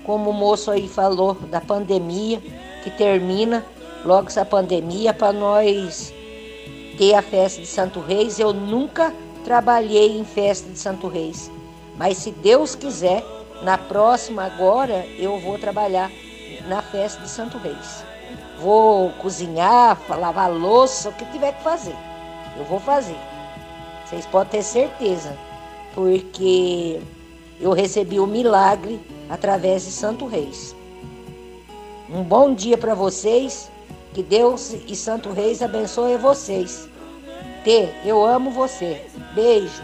como o moço aí falou da pandemia, que termina logo essa pandemia para nós ter a festa de Santo Reis. Eu nunca trabalhei em festa de Santo Reis, mas se Deus quiser, na próxima agora eu vou trabalhar na festa de Santo Reis. Vou cozinhar, lavar louça, o que tiver que fazer. Eu vou fazer. Vocês podem ter certeza, porque eu recebi o milagre através de Santo Reis. Um bom dia para vocês que Deus e Santo Reis abençoe vocês. T, eu amo você. Beijo.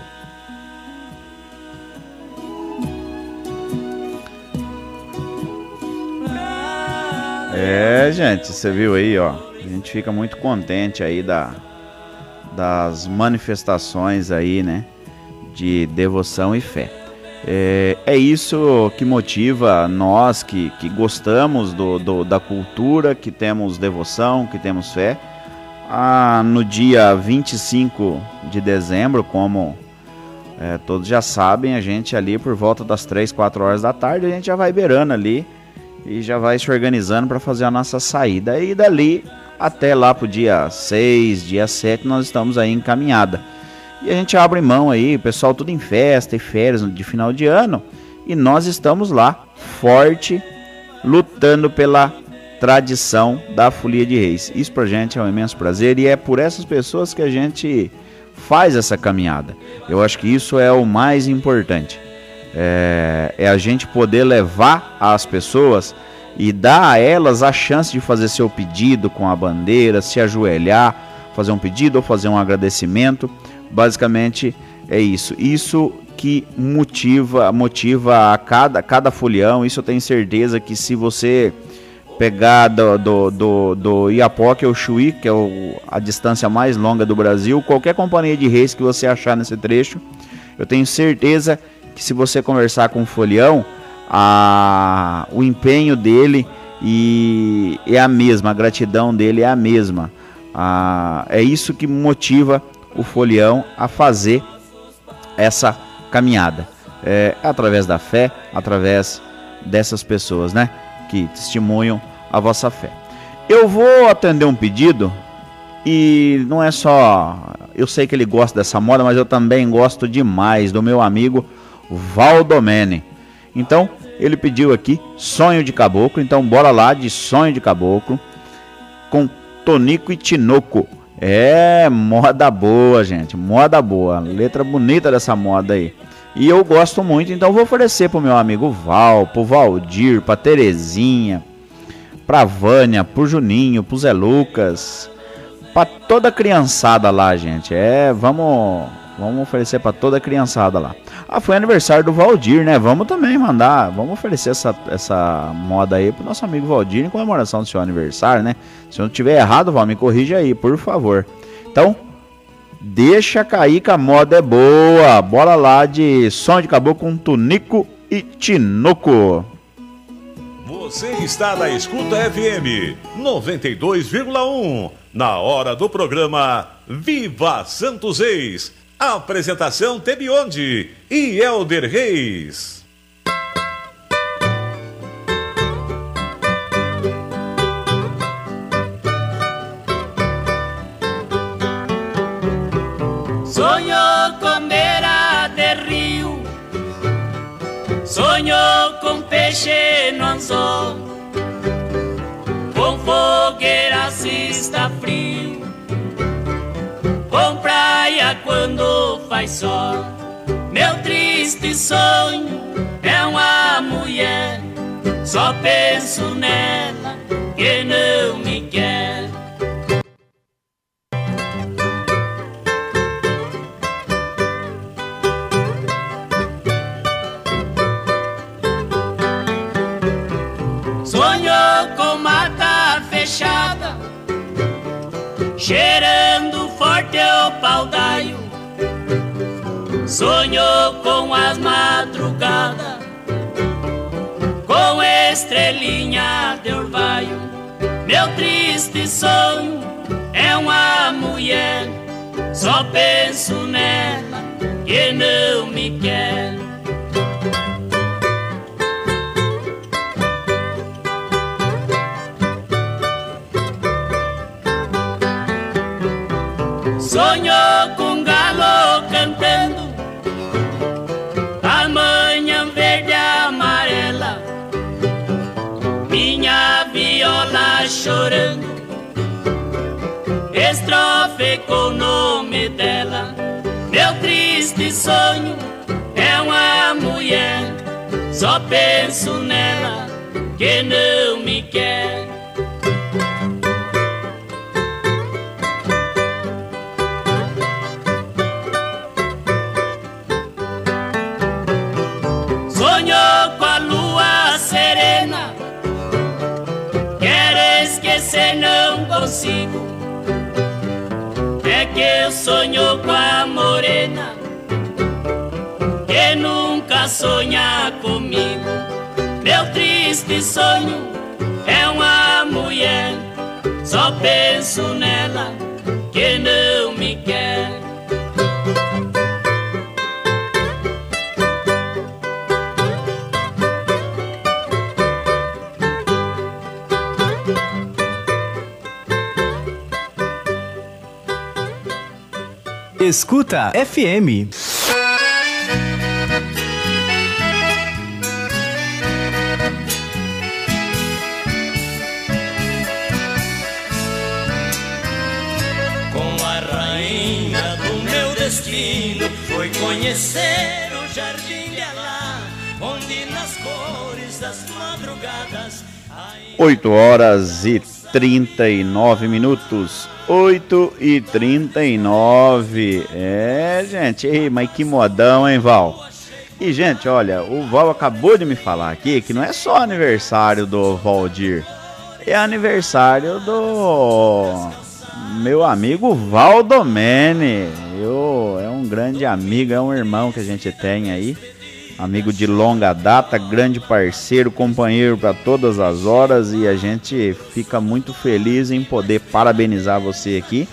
É, gente, você viu aí, ó. A gente fica muito contente aí da, das manifestações aí, né? De devoção e fé. É, é isso que motiva nós que, que gostamos do, do, da cultura, que temos devoção, que temos fé. Ah, no dia 25 de dezembro, como é, todos já sabem, a gente ali por volta das 3, 4 horas da tarde, a gente já vai beirando ali e já vai se organizando para fazer a nossa saída. E dali até lá pro dia 6, dia 7, nós estamos aí encaminhada. E a gente abre mão aí, o pessoal tudo em festa e férias de final de ano. E nós estamos lá, forte, lutando pela tradição da Folia de Reis. Isso pra gente é um imenso prazer e é por essas pessoas que a gente faz essa caminhada. Eu acho que isso é o mais importante. É, é a gente poder levar as pessoas e dar a elas a chance de fazer seu pedido com a bandeira, se ajoelhar, fazer um pedido ou fazer um agradecimento. Basicamente é isso. Isso que motiva, motiva a cada, cada folião. Isso eu tenho certeza que se você pegar do, do, do, do Iapoque ao Chuí, que é o, a distância mais longa do Brasil, qualquer companhia de reis que você achar nesse trecho, eu tenho certeza que se você conversar com o folião, a, o empenho dele e é a mesma, a gratidão dele é a mesma. A, é isso que motiva o folião a fazer essa caminhada. É, através da fé, através dessas pessoas, né? Que testemunham a vossa fé. Eu vou atender um pedido e não é só. Eu sei que ele gosta dessa moda, mas eu também gosto demais do meu amigo Valdomene. Então, ele pediu aqui Sonho de Caboclo. Então, bora lá de Sonho de Caboclo com Tonico e Tinoco. É moda boa, gente. Moda boa. Letra bonita dessa moda aí. E eu gosto muito, então vou oferecer pro meu amigo Val, pro Valdir, pra Terezinha, pra Vânia, pro Juninho, pro Zé Lucas, pra toda criançada lá, gente. É, vamos, vamos oferecer pra toda a criançada lá. Ah, foi aniversário do Valdir, né? Vamos também mandar, vamos oferecer essa, essa moda aí pro nosso amigo Valdir em comemoração do seu aniversário, né? Se eu não tiver errado, Val, me corrija aí, por favor. Então, deixa cair que a moda é boa. Bora lá de som de caboclo com Tunico e Tinoco. Você está na Escuta FM 92,1. Na hora do programa Viva Santos Reis. Apresentação Tebionde e Elder Reis. Sonho com beira de rio, sonho com peixe no anzol, com fogueira se está frio, praia quando faz sol. Meu triste sonho é uma mulher, só penso nela que não me quer. Sonhou com mata fechada, cheirando forte o paudaio. Sonhou com as madrugadas, com estrelinha de orvalho. Meu triste sonho é uma mulher, só penso nela que não me quer. Com o nome dela Meu triste sonho é uma mulher Só penso nela que não me quer Sonhou com a lua serena. Quero esquecer, não consigo. É que eu sonho com a morena. Que nunca sonha comigo. Meu triste sonho é uma mulher. Só penso nela que não me quer. Escuta FM. Com a rainha do meu destino Foi conhecer o jardim de Alá Onde nas cores das madrugadas 8 horas e 39 minutos. 8 e 39. É, gente, ei, mas que modão, hein, Val? E, gente, olha, o Val acabou de me falar aqui que não é só aniversário do Valdir, é aniversário do meu amigo Valdomene. Eu, é um grande amigo, é um irmão que a gente tem aí. Amigo de longa data, grande parceiro, companheiro para todas as horas e a gente fica muito feliz em poder parabenizar você aqui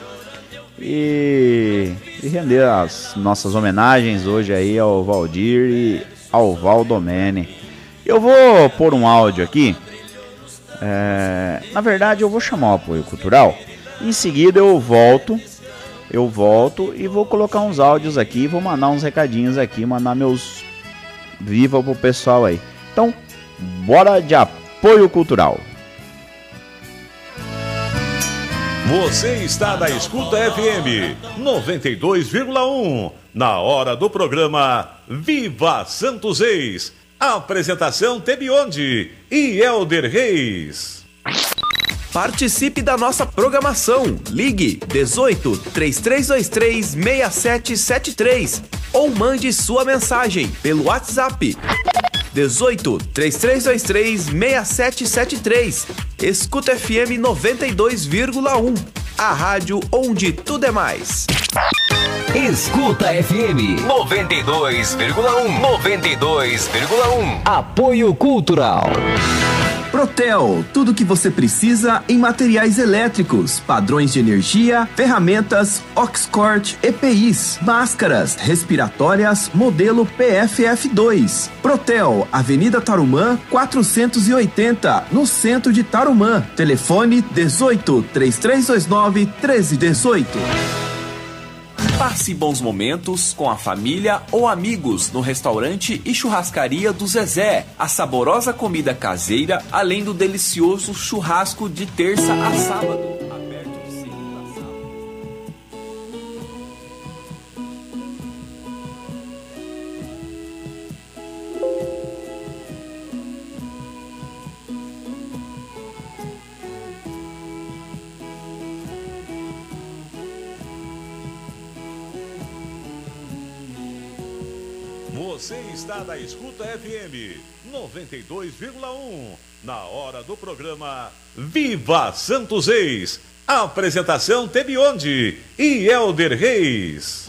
e, e render as nossas homenagens hoje aí ao Valdir e ao Valdomene. Eu vou pôr um áudio aqui. É, na verdade, eu vou chamar o apoio cultural. Em seguida, eu volto. Eu volto e vou colocar uns áudios aqui. Vou mandar uns recadinhos aqui. Mandar meus viva pro pessoal aí. Então, bora de apoio cultural. Você está na Escuta FM 92,1. Na hora do programa Viva Santos Reis. Apresentação Tebionde e Elder Reis. Participe da nossa programação. Ligue 18 3323 6773 ou mande sua mensagem pelo WhatsApp 18 3323 6773. Escuta FM 92,1. A rádio onde tudo é mais. Escuta FM 92,1 92,1 Apoio Cultural Protel, tudo que você precisa em materiais elétricos, padrões de energia, ferramentas, Oxcort, EPIs, máscaras, respiratórias, modelo PFF2. Protel, Avenida Tarumã, 480, no centro de Tarumã. Telefone 18 3329 1318. Passe bons momentos com a família ou amigos no restaurante e churrascaria do Zezé. A saborosa comida caseira, além do delicioso churrasco de terça a sábado. na Escuta FM 92,1. Na hora do programa Viva Santos Ex. Apresentação Tebionde e Elder Reis.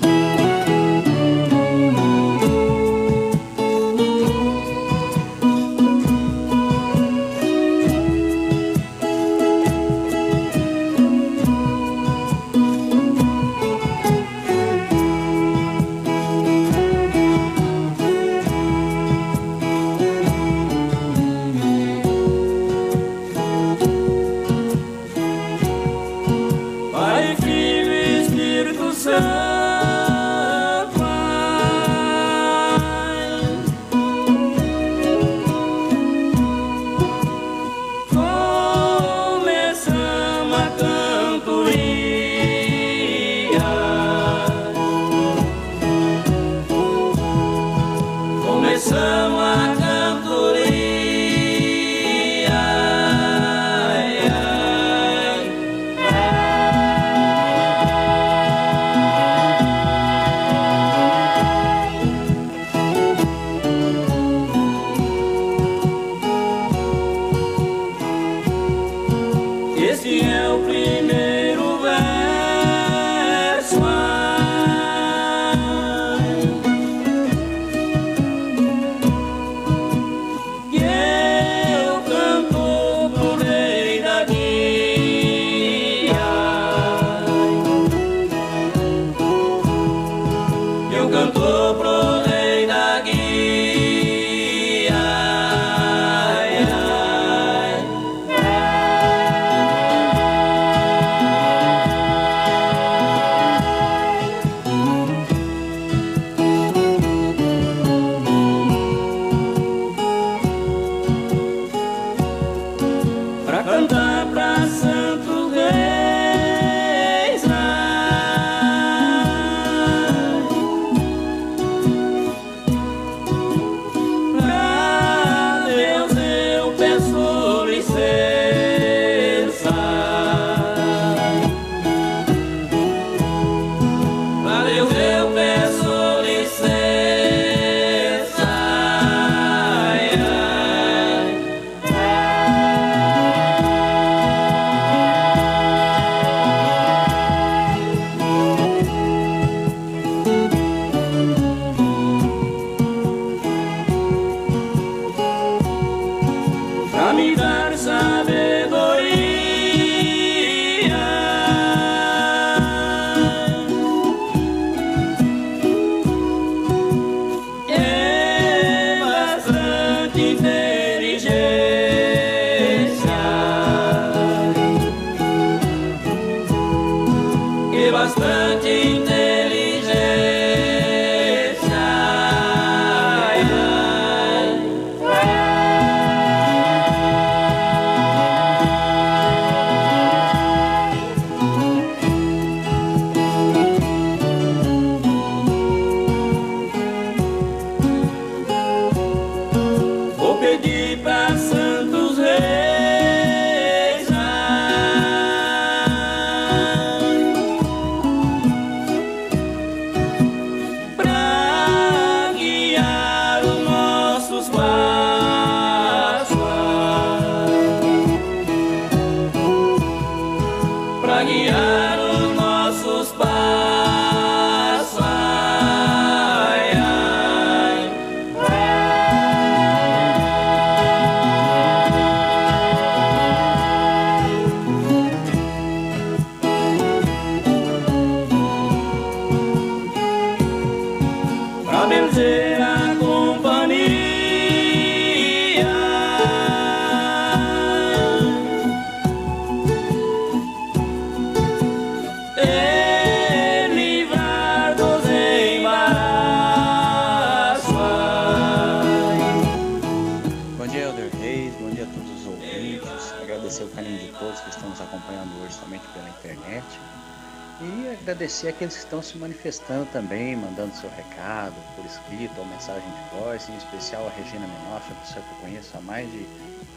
aqueles que estão se manifestando também, mandando seu recado por escrito ou mensagem de voz, em especial a Regina Menoff, uma pessoa que eu conheço há mais de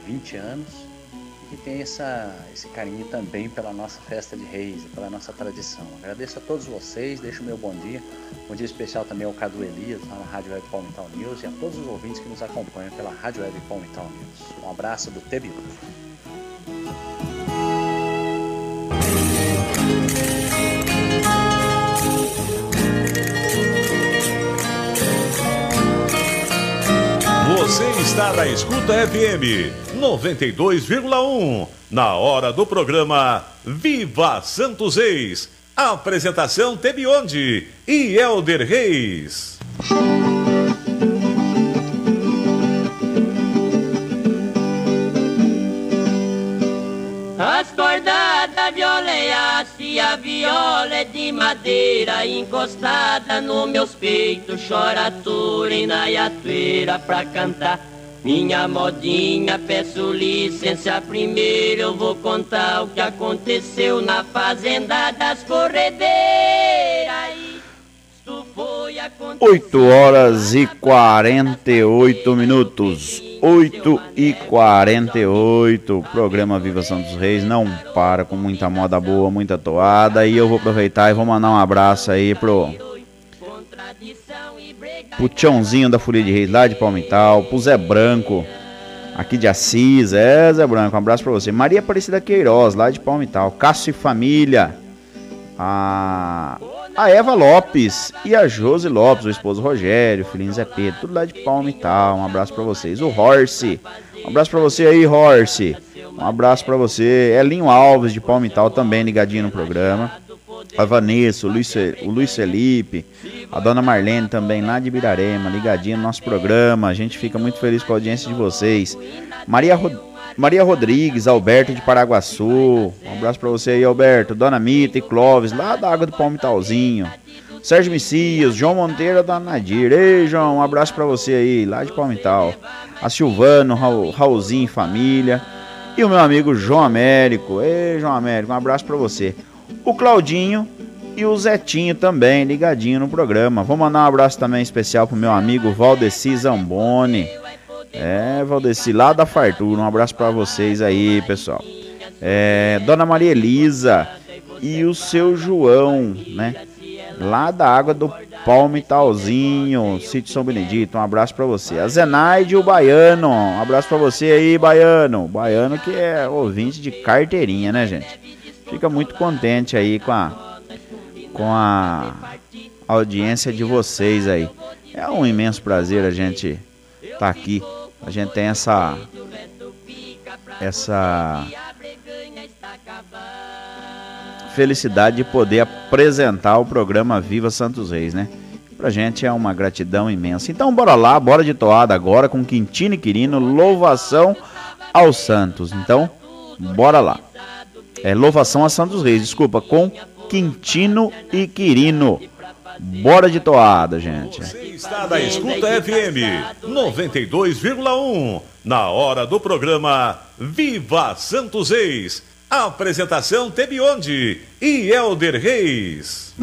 20 anos e que tem essa, esse carinho também pela nossa festa de reis, pela nossa tradição. Agradeço a todos vocês, deixo o meu bom dia. Um dia especial também ao Cadu Elias, lá na Rádio Web Palmital News, e a todos os ouvintes que nos acompanham pela Rádio Web Palmital News. Um abraço do TBU. Está na Escuta FM 92,1. Na hora do programa Viva Santos Reis. Apresentação Tebionde e Elder Reis. As cordas da viola e a viola é de madeira encostada nos meus peitos, chora a turina e a pra cantar. Minha modinha, peço licença primeiro, eu vou contar o que aconteceu na fazenda das corredeiras. Isto foi acontecer 8 horas e 48 minutos. 8 e 48. Programa Viva Santos Reis não para com muita moda boa, muita toada. E eu vou aproveitar e vou mandar um abraço aí pro. Pro Tiãozinho da Folia de Reis lá de Palmital, pro Zé Branco, aqui de Assis, é Zé Branco, um abraço pra você. Maria Aparecida Queiroz, lá de Palmital, Cássio e Família, a, a Eva Lopes e a Josi Lopes, o esposo Rogério, o filhinho Zé Pedro, tudo lá de Palmital, um abraço pra vocês. O Horse, um abraço pra você aí, Horse, um abraço pra você. Elinho Alves de Palmital também ligadinho no programa. A Vanessa, o Luiz, o Luiz Felipe, a dona Marlene também lá de Birarema, ligadinho no nosso programa. A gente fica muito feliz com a audiência de vocês. Maria, Rod... Maria Rodrigues, Alberto de Paraguaçu. Um abraço pra você aí, Alberto. Dona Mita e Clóvis, lá da Água do Palmitalzinho. Sérgio Messias, João Monteiro da Nadir. Ei, João, um abraço pra você aí, lá de Palmital. A Silvano, Raul, Raulzinho família. E o meu amigo João Américo. Ei, João Américo, um abraço pra você o Claudinho e o Zetinho também, ligadinho no programa. Vou mandar um abraço também especial pro meu amigo Valdeci Zamboni. É, Valdeci, lá da Fartura. Um abraço para vocês aí, pessoal. É, Dona Maria Elisa e o seu João, né? Lá da água do Palmitalzinho, Sítio São Benedito. Um abraço para você. A Zenaide e o Baiano. Um abraço para você aí, Baiano. Baiano que é ouvinte de carteirinha, né, gente? Fica muito contente aí com a, com a audiência de vocês aí. É um imenso prazer a gente estar tá aqui. A gente tem essa essa felicidade de poder apresentar o programa Viva Santos Reis, né? Pra gente é uma gratidão imensa. Então bora lá, bora de toada agora com Quintino e Quirino, louvação aos santos. Então, bora lá. É louvação a Santos Reis, desculpa, com Quintino e Quirino. Bora de toada, gente. Você está na Escuta FM 92,1. Na hora do programa Viva Santos Reis. Apresentação Tebionde e Elder Reis.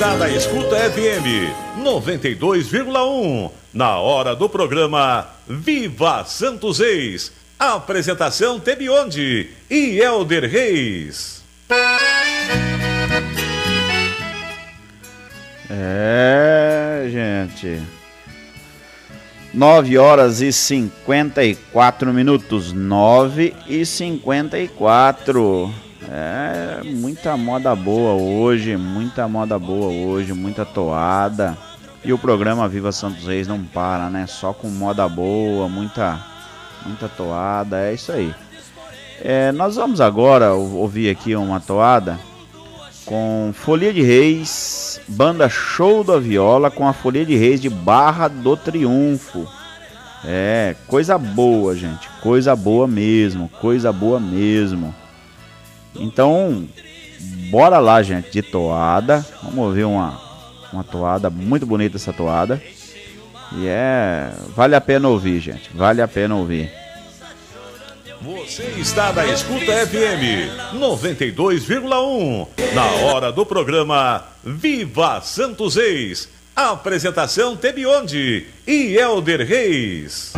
Está na Escuta FM 92,1. Na hora do programa Viva Santos Ex. Apresentação Tebionde e Elder Reis. É, gente. 9 horas e 54 minutos. 9 e 54. É, muita moda boa hoje, muita moda boa hoje, muita toada. E o programa Viva Santos Reis não para, né? Só com moda boa, muita muita toada, é isso aí. É, nós vamos agora ouvir aqui uma toada com Folia de Reis, banda Show da Viola com a Folia de Reis de Barra do Triunfo. É, coisa boa, gente, coisa boa mesmo, coisa boa mesmo. Então, bora lá, gente, de toada. Vamos ouvir uma, uma toada, muito bonita essa toada. E é. Vale a pena ouvir, gente. Vale a pena ouvir. Você está na Escuta FM 92,1. Na hora do programa Viva Santos Ex. Apresentação Tebionde e Elder Reis.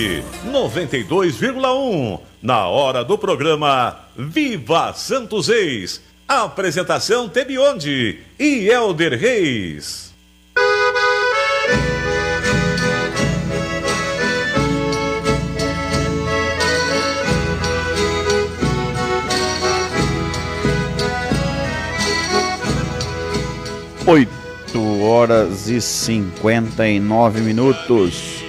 FM 92,1. Na hora do programa Viva Santos Reis. Apresentação Tebionde e Elder Reis. Oito horas e cinquenta e nove minutos.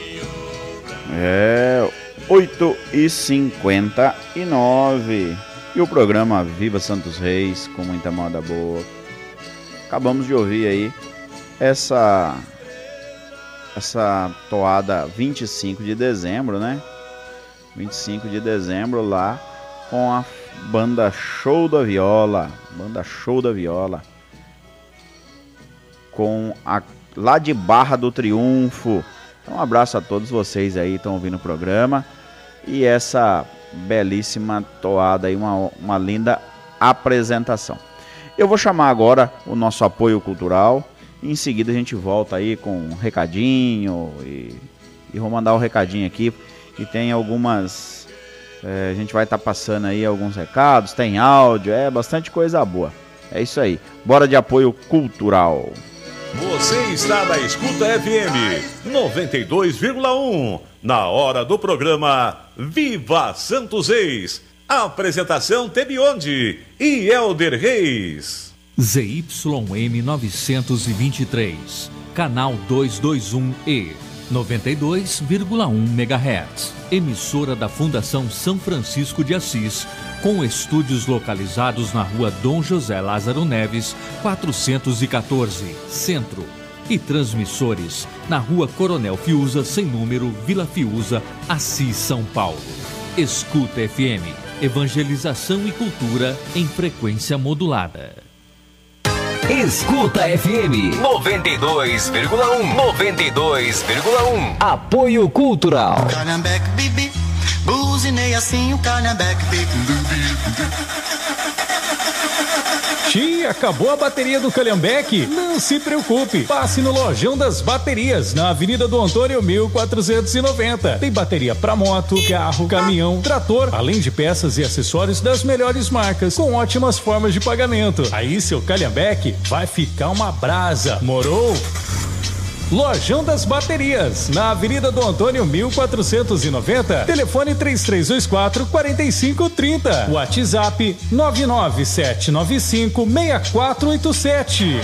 É, oito e cinquenta e nove. E o programa Viva Santos Reis, com muita moda boa. Acabamos de ouvir aí essa essa toada 25 de dezembro, né? 25 de dezembro lá com a banda Show da Viola, banda Show da Viola com a lá de Barra do Triunfo. Então, um abraço a todos vocês aí que estão ouvindo o programa e essa belíssima toada aí, uma, uma linda apresentação. Eu vou chamar agora o nosso apoio cultural. E em seguida a gente volta aí com um recadinho e, e vou mandar o um recadinho aqui que tem algumas é, a gente vai estar tá passando aí alguns recados, tem áudio, é bastante coisa boa. É isso aí. Bora de apoio cultural. Você está na Escuta FM 92,1. Na hora do programa Viva Santos Reis. Apresentação Tebionde e Elder Reis. ZYM 923, canal 221E, 92,1 MHz. Emissora da Fundação São Francisco de Assis com estúdios localizados na rua Dom José Lázaro Neves, 414, Centro. E transmissores na rua Coronel Fiuza, sem número, Vila Fiuza, Assis, São Paulo. Escuta FM, evangelização e cultura em frequência modulada. Escuta FM 92,1 92,1 Apoio Cultural. Buzinei assim o Calhambeck Tia, acabou a bateria do Calhambeck? Não se preocupe, passe no Lojão das Baterias, na Avenida do Antônio 1490. Tem bateria para moto, carro, caminhão, trator, além de peças e acessórios das melhores marcas, com ótimas formas de pagamento. Aí seu Calhambeck vai ficar uma brasa. Morou? Lojão das Baterias, na Avenida do Antônio 1490, telefone 3324 4530, WhatsApp 99795 6487.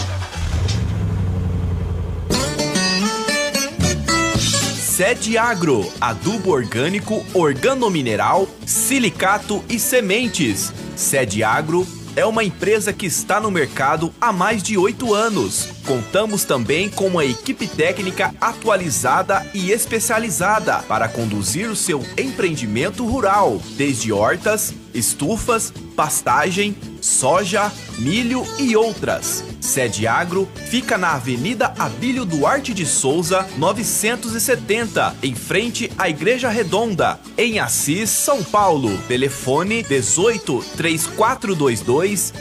Sede Agro, adubo orgânico, organomineral, silicato e sementes. Sede Agro é uma empresa que está no mercado há mais de oito anos. Contamos também com uma equipe técnica atualizada e especializada para conduzir o seu empreendimento rural, desde hortas, estufas, pastagem, soja, milho e outras. Sede Agro fica na Avenida Abílio Duarte de Souza, 970, em frente à Igreja Redonda, em Assis, São Paulo. Telefone 18 3422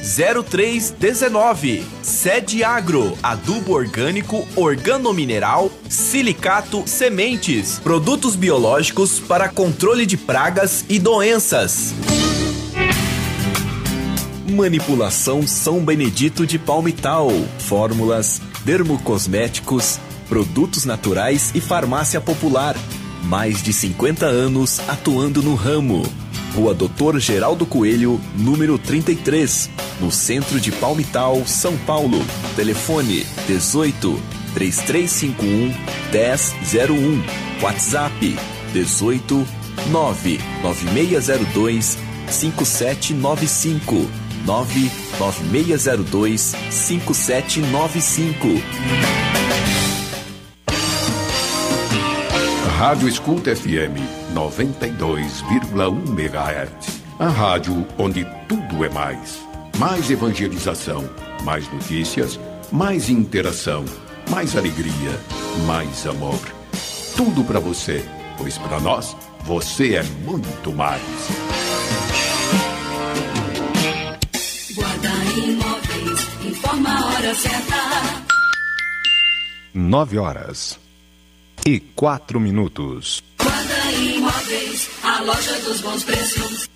0319. Sede Agro, adubo orgânico, organomineral, silicato, sementes, produtos biológicos para controle de pragas e doenças. Manipulação São Benedito de Palmital. Fórmulas, dermocosméticos, produtos naturais e farmácia popular. Mais de 50 anos atuando no ramo. Rua Doutor Geraldo Coelho, número 33, no centro de Palmital, São Paulo. Telefone 18 3351 1001. WhatsApp 18 99602 5795 99602 5795. Rádio Escuta FM 92,1 MHz. A rádio onde tudo é mais. Mais evangelização, mais notícias, mais interação, mais alegria, mais amor. Tudo para você, pois para nós você é muito mais. Imóveis informa a hora certa. 9 horas e quatro minutos. Quadra Imóveis, a loja dos bons preços.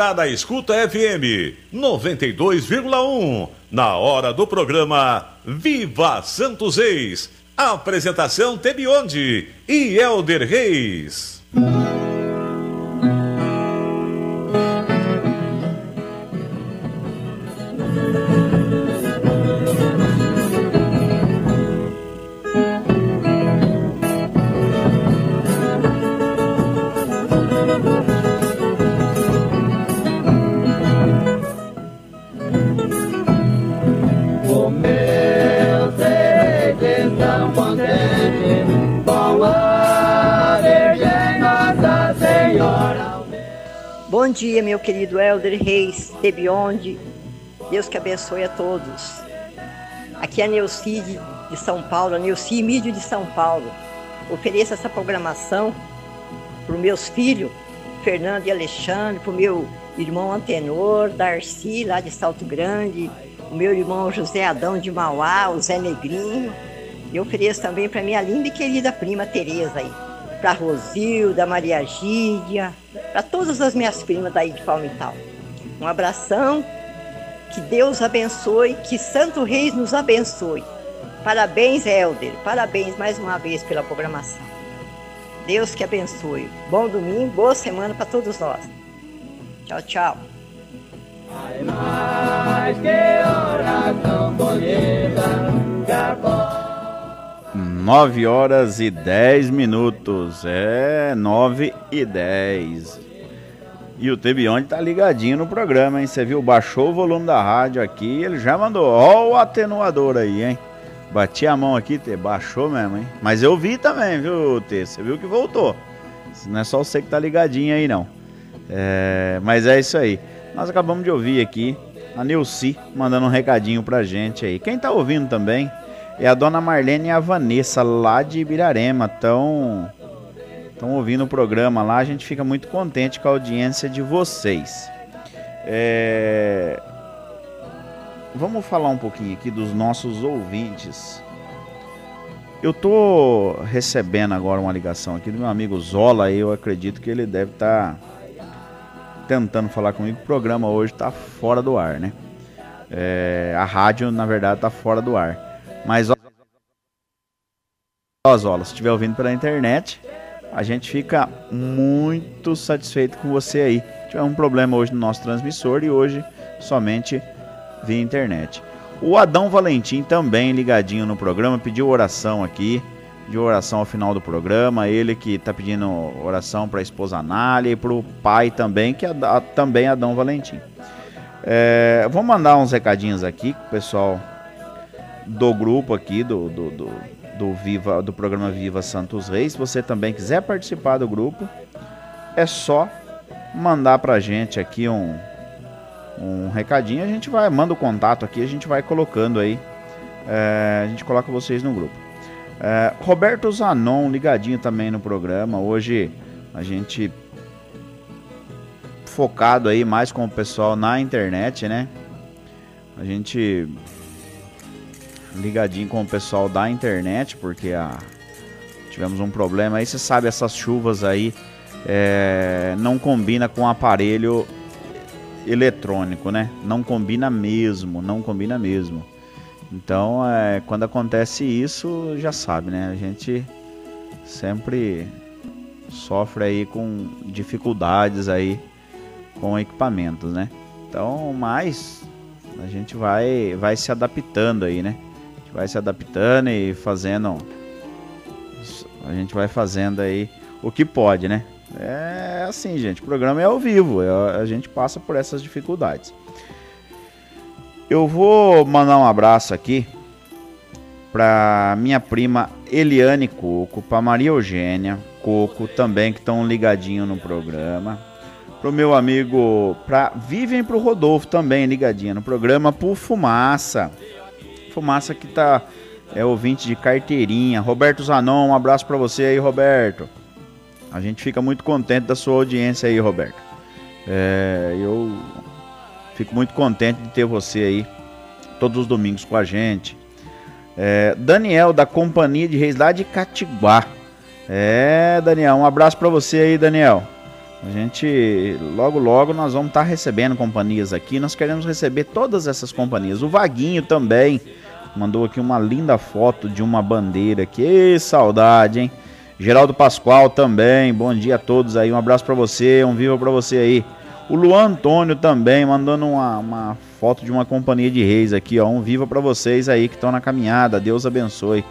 está na Escuta FM 92,1. Na hora do programa Viva Santos Ex. Apresentação Tebionde e Elder Reis. Reis, Tebionde. Deus que abençoe a todos. Aqui é a Neuci de São Paulo, a Neuci Mídio de São Paulo. Ofereço essa programação para os meus filhos, Fernando e Alexandre, para o meu irmão Antenor, Darcy, lá de Salto Grande, o meu irmão José Adão de Mauá, o Zé Negrinho. E ofereço também para minha linda e querida prima Tereza aí, para Rosilda, Maria Gídia, para todas as minhas primas daí de Palmital. Um abração, que Deus abençoe, que Santo Reis nos abençoe. Parabéns, Helder, parabéns mais uma vez pela programação. Deus que abençoe. Bom domingo, boa semana para todos nós. Tchau, tchau. 9 horas e 10 minutos. É, 9 e 10. E o Tebionde tá ligadinho no programa, hein? Você viu? Baixou o volume da rádio aqui ele já mandou. Ó o atenuador aí, hein? Bati a mão aqui, Tê. Baixou mesmo, hein? Mas eu vi também, viu, Tê? Você viu que voltou. Não é só você que tá ligadinho aí, não. É, mas é isso aí. Nós acabamos de ouvir aqui a Nilce mandando um recadinho pra gente aí. Quem tá ouvindo também é a dona Marlene e a Vanessa, lá de Ibirarema. Estão estão ouvindo o programa lá. A gente fica muito contente com a audiência de vocês. É... Vamos falar um pouquinho aqui dos nossos ouvintes. Eu tô recebendo agora uma ligação aqui do meu amigo Zola. Eu acredito que ele deve estar tá tentando falar comigo. O programa hoje está fora do ar, né? É... A rádio, na verdade, está fora do ar. Mas, ó, Zola, se estiver ouvindo pela internet, a gente fica muito satisfeito com você aí. Tivemos um problema hoje no nosso transmissor e hoje somente via internet. O Adão Valentim também ligadinho no programa, pediu oração aqui, pediu oração ao final do programa. Ele que está pedindo oração para a esposa Anália e para o pai também, que é também Adão Valentim. É, vou mandar uns recadinhos aqui pessoal do grupo aqui, do, do, do, do, Viva, do programa Viva Santos Reis. Se você também quiser participar do grupo, é só mandar pra gente aqui um, um recadinho. A gente vai, manda o contato aqui, a gente vai colocando aí. É, a gente coloca vocês no grupo. É, Roberto Zanon, ligadinho também no programa. Hoje a gente focado aí mais com o pessoal na internet, né? A gente ligadinho com o pessoal da internet, porque a, tivemos um problema aí. Você sabe, essas chuvas aí é, não combina com aparelho eletrônico, né? Não combina mesmo, não combina mesmo. Então, é, quando acontece isso, já sabe, né? A gente sempre sofre aí com dificuldades aí com equipamentos, né? Então, mas a gente vai vai se adaptando aí, né? Vai se adaptando e fazendo. A gente vai fazendo aí o que pode, né? É assim, gente. O programa é ao vivo. É, a gente passa por essas dificuldades. Eu vou mandar um abraço aqui para minha prima Eliane Coco, para Maria Eugênia Coco também que estão ligadinho no programa. Pro meu amigo, para Vivem pro Rodolfo também ligadinho no programa, por Fumaça. Fumaça que tá é ouvinte de carteirinha. Roberto Zanon, um abraço para você aí, Roberto. A gente fica muito contente da sua audiência aí, Roberto. É, eu fico muito contente de ter você aí todos os domingos com a gente. É, Daniel, da Companhia de Reis lá de Catiguá. É, Daniel, um abraço para você aí, Daniel. A gente, logo, logo, nós vamos estar tá recebendo companhias aqui. Nós queremos receber todas essas companhias. O Vaguinho também mandou aqui uma linda foto de uma bandeira. Que saudade, hein? Geraldo Pascoal também. Bom dia a todos aí. Um abraço para você, um viva para você aí. O Luan Antônio também mandando uma, uma, foto de uma companhia de reis aqui, ó. Um viva para vocês aí que estão na caminhada. Deus abençoe.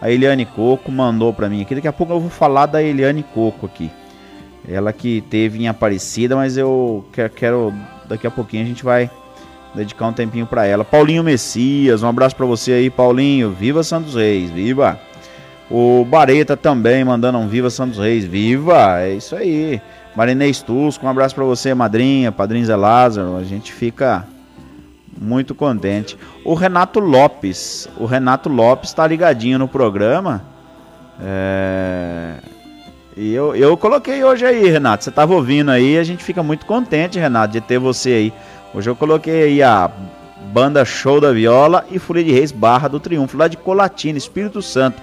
A Eliane Coco mandou para mim aqui. Daqui a pouco eu vou falar da Eliane Coco aqui. Ela que teve em Aparecida, mas eu quero, daqui a pouquinho a gente vai dedicar um tempinho para ela. Paulinho Messias, um abraço para você aí, Paulinho. Viva Santos Reis, viva! O Bareta também mandando um Viva Santos Reis, viva! É isso aí. Marinês Tusco, um abraço para você, madrinha, padrinho Zé Lázaro. A gente fica muito contente. O Renato Lopes, o Renato Lopes tá ligadinho no programa. É... E eu, eu coloquei hoje aí, Renato. Você tava ouvindo aí, a gente fica muito contente, Renato, de ter você aí. Hoje eu coloquei aí a banda Show da Viola e Fúria de Reis Barra do Triunfo, lá de Colatina, Espírito Santo.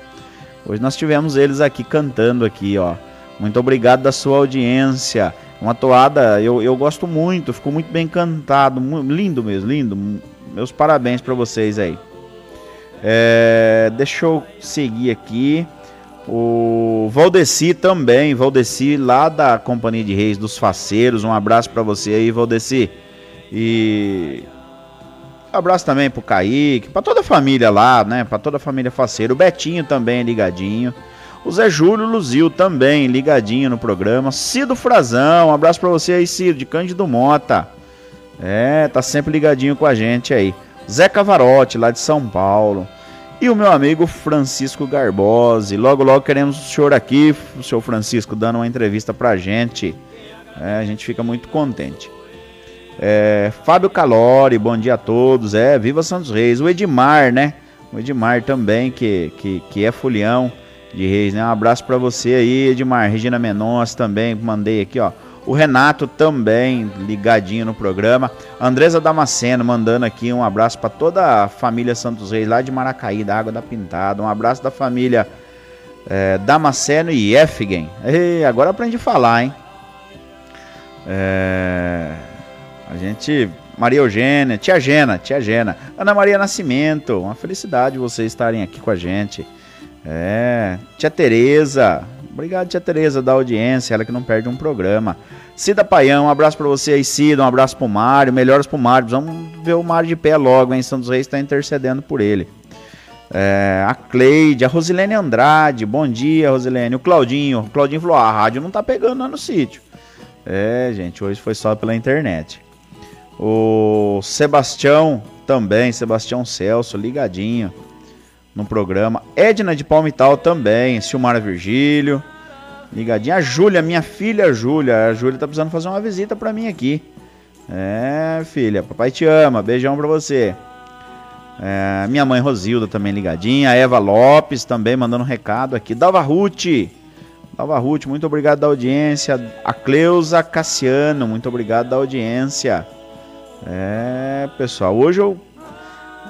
Hoje nós tivemos eles aqui cantando aqui, ó. Muito obrigado da sua audiência. Uma toada, eu, eu gosto muito, ficou muito bem cantado, muito, lindo mesmo, lindo. Meus parabéns para vocês aí. É, deixa eu seguir aqui. O Valdeci também, Valdeci lá da Companhia de Reis dos Faceiros. Um abraço para você aí, Valdeci. E um abraço também pro Kaique, para toda a família lá, né? Para toda a família faceira. O Betinho também ligadinho. O Zé Júlio Luzil também ligadinho no programa. Cido Frazão, um abraço para você aí, Cido, de Cândido Mota. É, tá sempre ligadinho com a gente aí. Zé Cavarotti, lá de São Paulo. E o meu amigo Francisco Garbosi. Logo, logo queremos o senhor aqui, o senhor Francisco, dando uma entrevista pra gente. É, a gente fica muito contente. É, Fábio Calori, bom dia a todos. É, viva Santos Reis. O Edmar, né? O Edmar também, que, que, que é folião de Reis, né? Um abraço para você aí, Edmar. Regina Menos também, mandei aqui, ó. O Renato também ligadinho no programa. Andresa Damasceno mandando aqui um abraço para toda a família Santos Reis lá de Maracaí, da Água da Pintada. Um abraço da família é, Damasceno e Efgen. Ei, agora aprendi a falar, hein? É, a gente. Maria Eugênia, Tia Gena, Tia Gena. Ana Maria Nascimento, uma felicidade vocês estarem aqui com a gente. É, Tia Tereza, obrigado Tia Tereza da audiência, ela que não perde um programa. Cida Paião, um abraço para você aí, Cida, um abraço pro Mário, melhoras pro Mário, vamos ver o Mário de pé logo, hein, Santos Reis está intercedendo por ele. É, a Cleide, a Rosilene Andrade, bom dia Rosilene, o Claudinho, o Claudinho falou, ah, a rádio não tá pegando lá no sítio. É, gente, hoje foi só pela internet. O Sebastião também, Sebastião Celso, ligadinho no programa. Edna de Palmital também, Silmara Virgílio, ligadinho. A Júlia, minha filha Júlia, a Júlia tá precisando fazer uma visita para mim aqui. É, filha, papai te ama, beijão pra você. É, minha mãe Rosilda também ligadinha. A Eva Lopes também mandando um recado aqui. Dalva Ruth. Dalva Ruth, muito obrigado da audiência. A Cleusa Cassiano, muito obrigado da audiência. É, pessoal, hoje eu,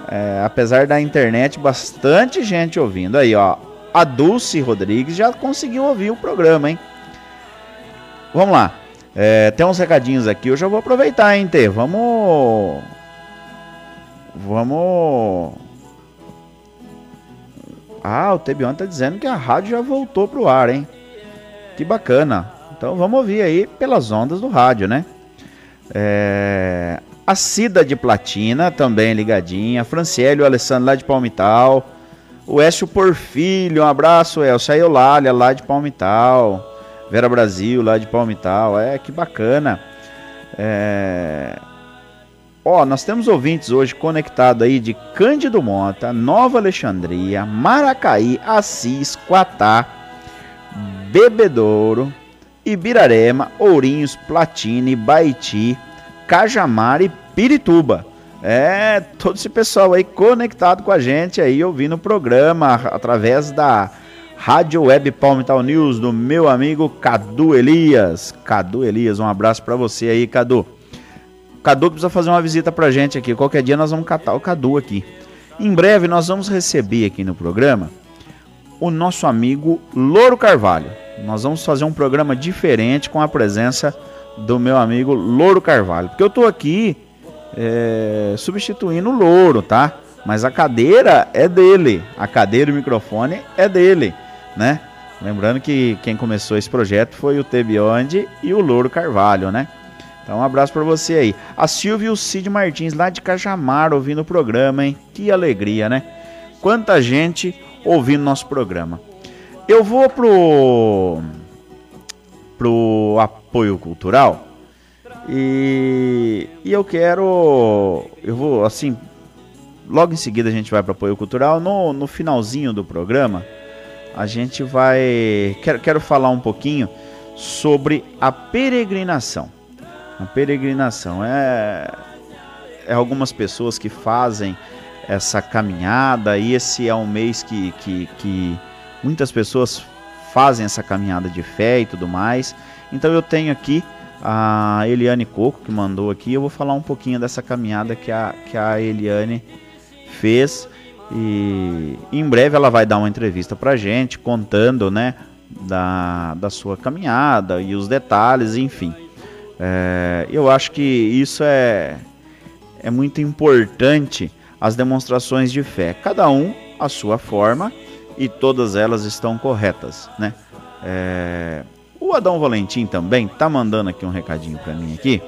é, apesar da internet, bastante gente ouvindo. Aí, ó, a Dulce Rodrigues já conseguiu ouvir o programa, hein? Vamos lá. É, tem uns recadinhos aqui, eu já vou aproveitar, hein, Tê? Vamos. Vamos. Ah, o Tebion tá dizendo que a rádio já voltou pro ar, hein? Que bacana. Então vamos ouvir aí pelas ondas do rádio, né? É, a Cida de Platina, também ligadinha. Franciele, o Alessandro lá de Palmital. O Écio Porfílio, um abraço, Elcio. A Eulália lá de Palmital. Vera Brasil lá de Palmital. É, que bacana. É... Ó, nós temos ouvintes hoje conectados aí de Cândido Mota, Nova Alexandria, Maracaí, Assis, Quatá, Bebedouro, Ibirarema, Ourinhos, Platine, Baiti, Cajamar e Pirituba. É, todo esse pessoal aí conectado com a gente aí, ouvindo o programa através da Rádio Web Palmital News do meu amigo Cadu Elias. Cadu Elias, um abraço para você aí, Cadu. Cadu precisa fazer uma visita pra gente aqui. Qualquer dia nós vamos catar o Cadu aqui. Em breve nós vamos receber aqui no programa o nosso amigo Louro Carvalho. Nós vamos fazer um programa diferente com a presença do meu amigo Louro Carvalho. Porque eu tô aqui é, substituindo o Louro, tá? Mas a cadeira é dele. A cadeira e o microfone é dele, né? Lembrando que quem começou esse projeto foi o T Beyond e o Louro Carvalho, né? Então um abraço para você aí. A Silvia e o Cid Martins lá de Cajamar ouvindo o programa, hein? Que alegria, né? Quanta gente ouvindo nosso programa. Eu vou pro pro apoio cultural e, e eu quero eu vou assim logo em seguida a gente vai para apoio cultural no, no finalzinho do programa a gente vai quero, quero falar um pouquinho sobre a peregrinação. A peregrinação é, é algumas pessoas que fazem essa caminhada e esse é um mês que, que, que muitas pessoas fazem essa caminhada de fé e tudo mais. Então eu tenho aqui a Eliane Coco que mandou aqui. Eu vou falar um pouquinho dessa caminhada que a, que a Eliane fez. E em breve ela vai dar uma entrevista pra gente, contando, né, da, da sua caminhada e os detalhes, enfim. É, eu acho que isso é, é muito importante, as demonstrações de fé. Cada um a sua forma e todas elas estão corretas, né? É, o Adão Valentim também tá mandando aqui um recadinho para mim aqui.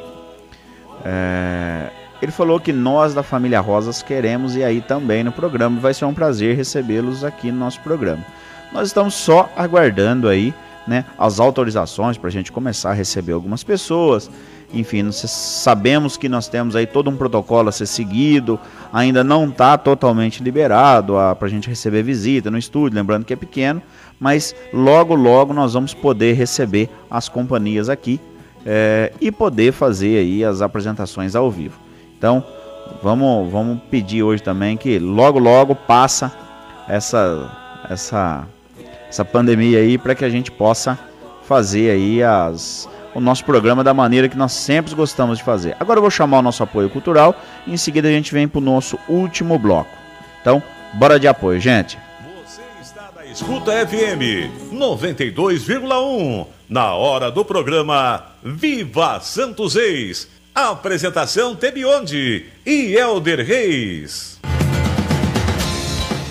É, ele falou que nós da família Rosas queremos e aí também no programa. Vai ser um prazer recebê-los aqui no nosso programa. Nós estamos só aguardando aí né, as autorizações para a gente começar a receber algumas pessoas. Enfim, nós sabemos que nós temos aí todo um protocolo a ser seguido, ainda não está totalmente liberado para a gente receber visita no estúdio, lembrando que é pequeno, mas logo, logo nós vamos poder receber as companhias aqui é, e poder fazer aí as apresentações ao vivo. Então, vamos, vamos pedir hoje também que logo, logo passa essa, essa, essa pandemia aí para que a gente possa fazer aí as, o nosso programa da maneira que nós sempre gostamos de fazer. Agora eu vou chamar o nosso apoio cultural e em seguida a gente vem para o nosso último bloco. Então, bora de apoio, gente. Escuta FM 92,1 na hora do programa Viva Santos Ex Apresentação Tebionde e Elder Reis.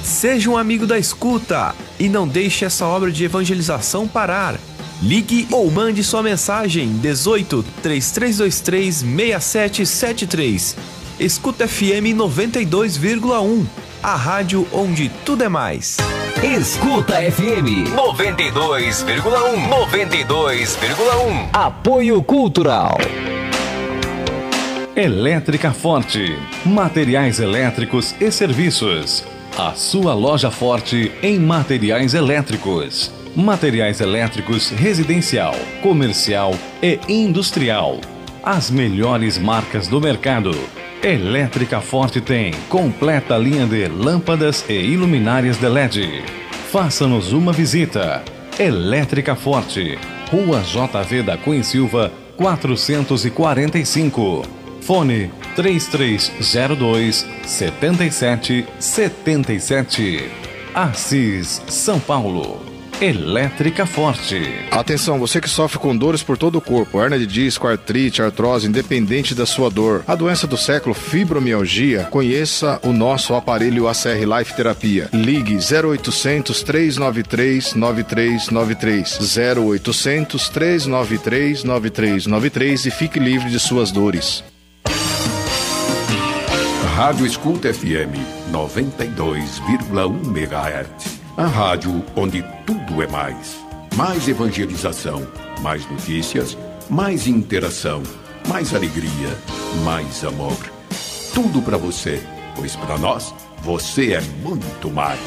Seja um amigo da escuta e não deixe essa obra de evangelização parar. Ligue ou mande sua mensagem 18 3323 6773. Escuta FM 92,1. A rádio onde tudo é mais. Escuta FM 92,1. 92,1. Apoio Cultural. Elétrica Forte. Materiais elétricos e serviços. A sua loja forte em materiais elétricos. Materiais elétricos residencial, comercial e industrial. As melhores marcas do mercado. Elétrica Forte tem completa linha de lâmpadas e iluminárias de LED. Faça-nos uma visita. Elétrica Forte, Rua JV da Cunha Silva, 445. Fone 3302 7777. Assis, São Paulo. Elétrica Forte. Atenção, você que sofre com dores por todo o corpo, hernia de disco, artrite, artrose, independente da sua dor. A doença do século, fibromialgia, conheça o nosso aparelho ACR Life Terapia. Ligue 0800 393 9393 0800 393 9393 e fique livre de suas dores. Rádio Escuta FM 92,1 MHz. A rádio onde tudo é mais. Mais evangelização, mais notícias, mais interação, mais alegria, mais amor. Tudo para você, pois para nós você é muito mais.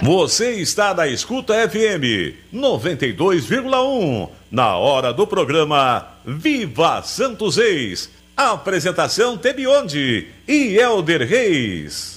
Você está na Escuta FM 92,1 na hora do programa Viva Santos Ex. Apresentação Tebionde e Elder Reis.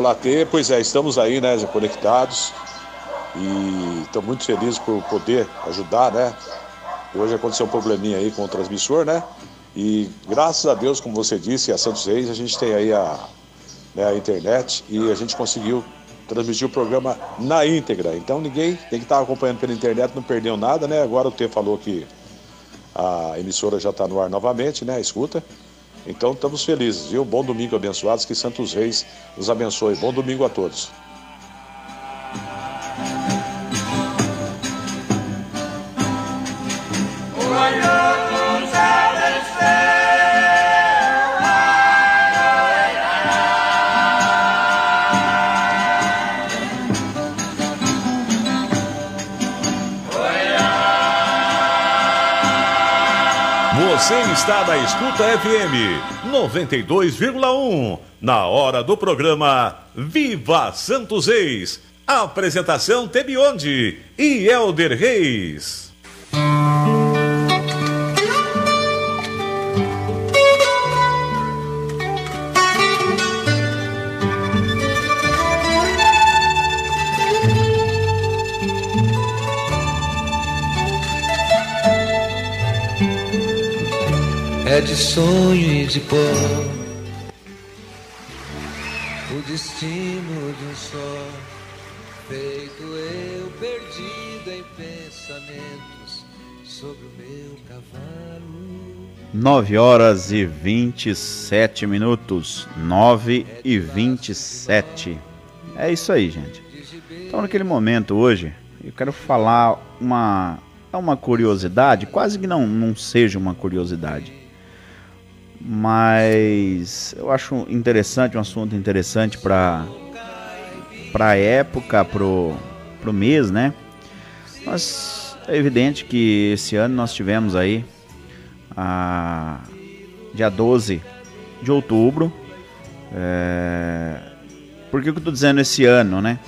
Olá, T. Pois é, estamos aí, né, conectados. E estou muito feliz por poder ajudar, né? Hoje aconteceu um probleminha aí com o transmissor, né? E graças a Deus, como você disse, a Santos Reis, a gente tem aí a, né, a internet e a gente conseguiu transmitir o programa na íntegra. Então ninguém tem que estar acompanhando pela internet, não perdeu nada, né? Agora o T falou que a emissora já está no ar novamente, né? Escuta. Então estamos felizes, viu? Bom domingo abençoados, que Santos Reis nos abençoe. Bom domingo a todos. Está na Escuta FM 92,1. Na hora do programa Viva Santos Reis. Apresentação Tebionde e Elder Reis. De sonho e de pó O destino de um só Feito eu perdido em pensamentos Sobre o meu cavalo 9 horas e 27 minutos. 9 e 27. É isso aí, gente. Então, naquele momento hoje, eu quero falar uma, é uma curiosidade, quase que não, não seja uma curiosidade. Mas eu acho interessante, um assunto interessante para para época, pro, pro mês, né? Mas é evidente que esse ano nós tivemos aí a dia 12 de outubro. É, por que eu estou dizendo esse ano, né?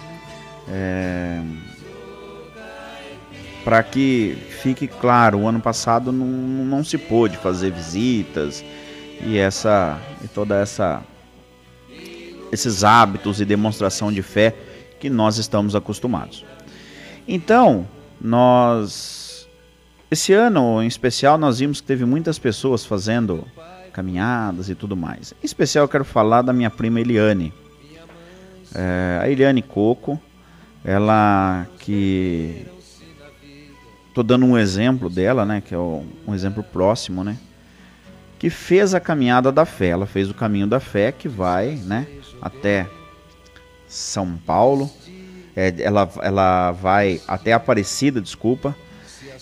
É, Para que fique claro, o ano passado não, não se pôde fazer visitas e essa e toda essa esses hábitos e demonstração de fé que nós estamos acostumados. Então, nós esse ano em especial nós vimos que teve muitas pessoas fazendo caminhadas e tudo mais. Em especial eu quero falar da minha prima Eliane. É, a Eliane Coco, ela que tô dando um exemplo dela, né, que é um exemplo próximo, né, que fez a caminhada da fé. Ela fez o caminho da fé que vai, né, até São Paulo. É, ela, ela vai até Aparecida, desculpa.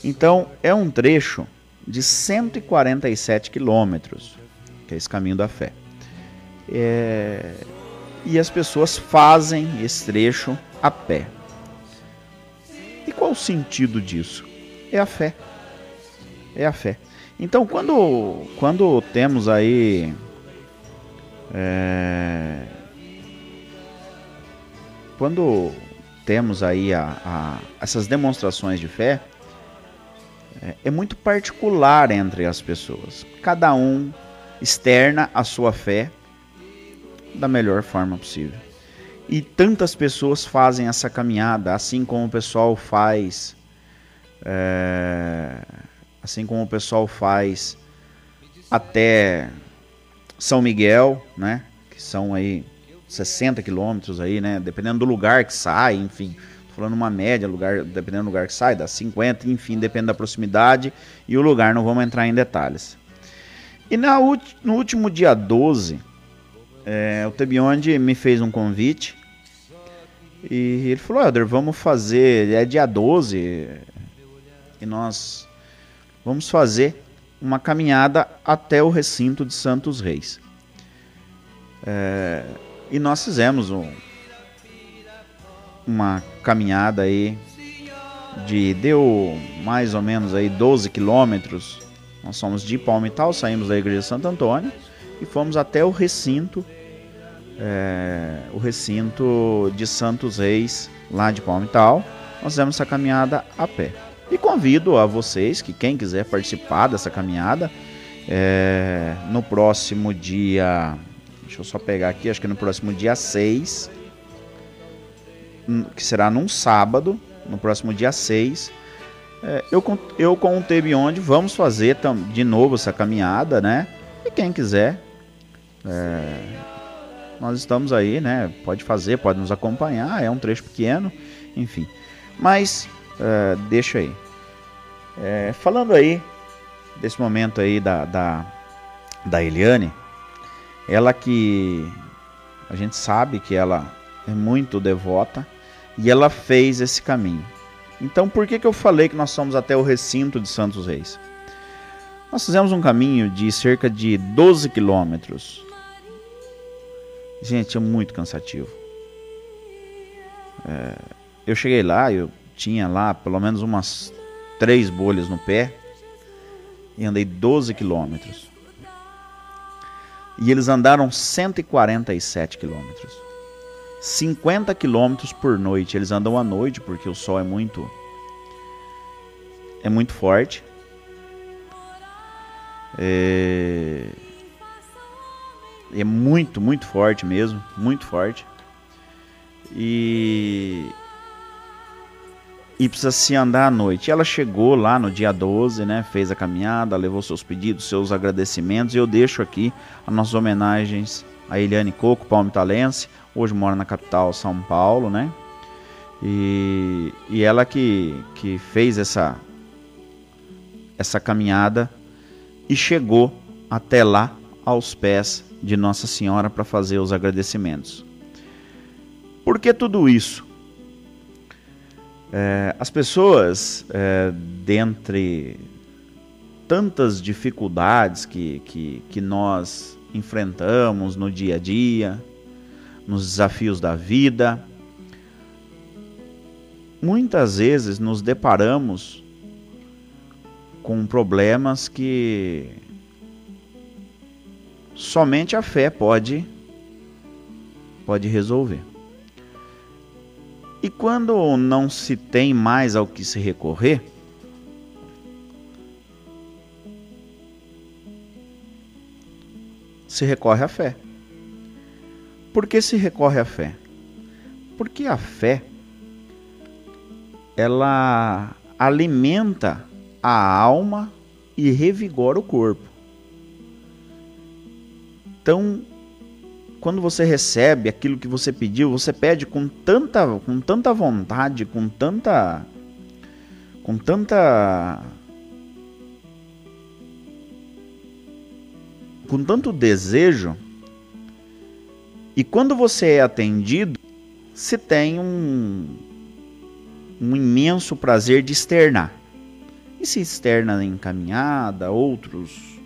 Então é um trecho de 147 quilômetros, que é esse caminho da fé. É... E as pessoas fazem esse trecho a pé. E qual o sentido disso? É a fé. É a fé. Então quando, quando temos aí é... quando temos aí a, a, essas demonstrações de fé, é, é muito particular entre as pessoas. Cada um externa a sua fé da melhor forma possível. E tantas pessoas fazem essa caminhada, assim como o pessoal faz, é, assim como o pessoal faz até São Miguel, né? Que são aí 60 quilômetros aí, né? Dependendo do lugar que sai, enfim falando uma média, lugar, dependendo do lugar que sai, dá 50, enfim, depende da proximidade e o lugar, não vamos entrar em detalhes. E na, no último dia 12, é, o Tebionde me fez um convite e ele falou: Helder, vamos fazer, é dia 12 e nós vamos fazer uma caminhada até o recinto de Santos Reis. É, e nós fizemos um, uma caminhada aí de deu mais ou menos aí 12 quilômetros. Nós somos de Palmital, saímos da igreja Santo Antônio e fomos até o recinto é, o recinto de Santos Reis, lá de Palmital. Nós fizemos essa caminhada a pé. E convido a vocês que quem quiser participar dessa caminhada, é, no próximo dia. Deixa eu só pegar aqui, acho que no próximo dia 6, hum, que será num sábado, no próximo dia 6, é, eu, eu com o Tebionde vamos fazer de novo essa caminhada, né? E quem quiser, é, nós estamos aí, né? Pode fazer, pode nos acompanhar, é um trecho pequeno, enfim. Mas é, deixa aí. É, falando aí desse momento aí da, da, da Eliane, ela que a gente sabe que ela é muito devota e ela fez esse caminho. Então por que, que eu falei que nós somos até o recinto de Santos Reis? Nós fizemos um caminho de cerca de 12 quilômetros Gente, é muito cansativo. É, eu cheguei lá, eu tinha lá pelo menos umas três bolhas no pé e andei 12 quilômetros. E eles andaram 147 quilômetros. 50 quilômetros por noite. Eles andam à noite porque o sol é muito é muito forte. É... É muito, muito forte mesmo, muito forte. E e precisa se andar à noite. Ela chegou lá no dia 12, né? Fez a caminhada, levou seus pedidos, seus agradecimentos. E eu deixo aqui as nossas homenagens a Eliane Coco, palmitalense. Hoje mora na capital, São Paulo, né? E, e ela que, que fez essa, essa caminhada e chegou até lá aos pés de Nossa Senhora para fazer os agradecimentos. Por que tudo isso? É, as pessoas, é, dentre tantas dificuldades que, que, que nós enfrentamos no dia a dia, nos desafios da vida, muitas vezes nos deparamos com problemas que somente a fé pode pode resolver. E quando não se tem mais ao que se recorrer, se recorre à fé. Por que se recorre à fé? Porque a fé ela alimenta a alma e revigora o corpo. Então, quando você recebe aquilo que você pediu, você pede com tanta, com tanta vontade, com tanta com tanta com tanto desejo. E quando você é atendido, se tem um um imenso prazer de externar. E se externa em caminhada, outros,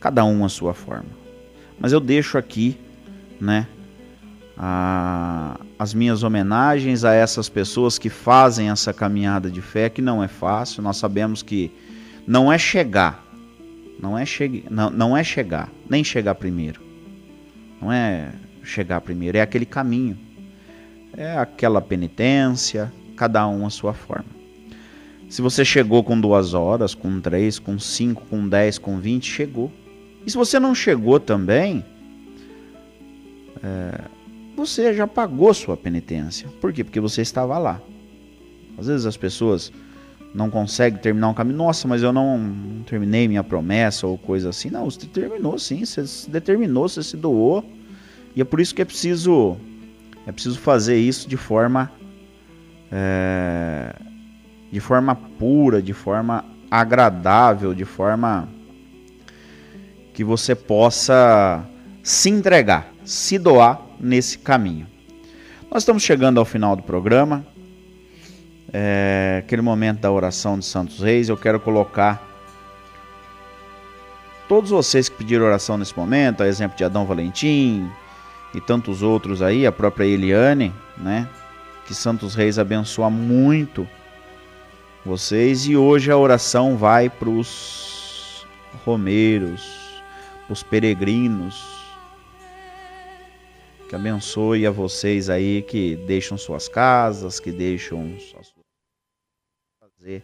cada um a sua forma. Mas eu deixo aqui, né, a, as minhas homenagens a essas pessoas que fazem essa caminhada de fé, que não é fácil. Nós sabemos que não é chegar, não é, che não, não é chegar, nem chegar primeiro. Não é chegar primeiro, é aquele caminho. É aquela penitência, cada um a sua forma. Se você chegou com duas horas, com três, com cinco, com dez, com vinte, chegou. E se você não chegou também, é, você já pagou sua penitência. Por quê? Porque você estava lá. Às vezes as pessoas não conseguem terminar um caminho. Nossa, mas eu não terminei minha promessa ou coisa assim. Não, você terminou sim. Você se determinou, você se doou. E é por isso que é preciso, é preciso fazer isso de forma, é, de forma pura, de forma agradável, de forma que você possa se entregar, se doar nesse caminho. Nós estamos chegando ao final do programa, é, aquele momento da oração de Santos Reis. Eu quero colocar todos vocês que pediram oração nesse momento, a exemplo de Adão Valentim e tantos outros aí, a própria Eliane, né? Que Santos Reis abençoa muito vocês e hoje a oração vai para os romeiros, os peregrinos. Que abençoe a vocês aí que deixam suas casas, que deixam suas fazer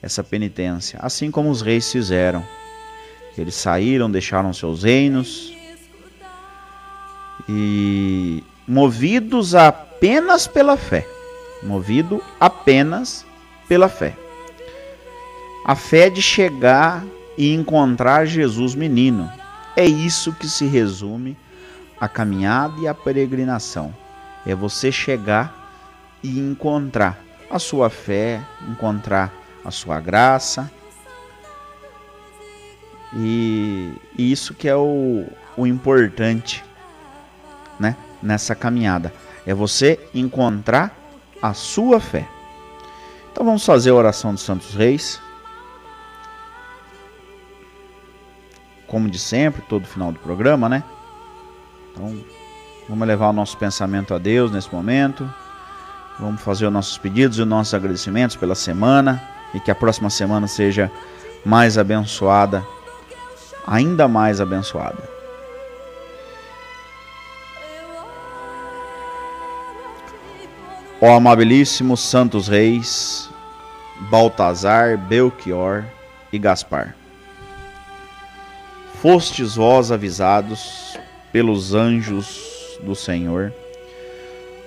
essa penitência, assim como os reis fizeram. Eles saíram, deixaram seus reinos e movidos apenas pela fé, movido apenas pela fé. A fé de chegar e encontrar Jesus menino. É isso que se resume a caminhada e a peregrinação. É você chegar e encontrar a sua fé, encontrar a sua graça. E, e isso que é o, o importante né, nessa caminhada. É você encontrar a sua fé. Então vamos fazer a oração dos Santos Reis. Como de sempre, todo final do programa, né? Então, vamos levar o nosso pensamento a Deus nesse momento. Vamos fazer os nossos pedidos e os nossos agradecimentos pela semana e que a próxima semana seja mais abençoada, ainda mais abençoada. Ó amabilíssimos santos reis, Baltazar, Belchior e Gaspar. Fostes vós avisados pelos anjos do Senhor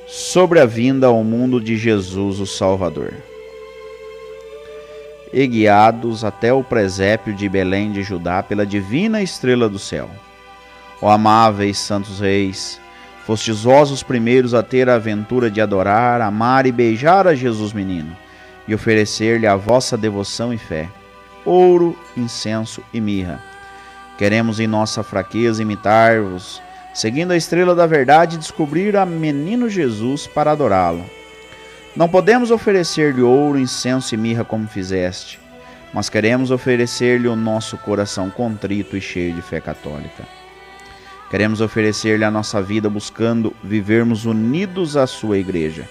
sobre a vinda ao mundo de Jesus o Salvador. E guiados até o presépio de Belém de Judá pela divina estrela do céu. Ó amáveis santos reis, fostes vós os primeiros a ter a aventura de adorar, amar e beijar a Jesus menino, e oferecer-lhe a vossa devoção e fé, ouro, incenso e mirra. Queremos em nossa fraqueza imitar-vos seguindo a estrela da verdade, descobrir a menino Jesus para adorá-lo. Não podemos oferecer-lhe ouro, incenso e mirra como fizeste, mas queremos oferecer-lhe o nosso coração contrito e cheio de fé católica. Queremos oferecer-lhe a nossa vida buscando vivermos unidos à sua igreja.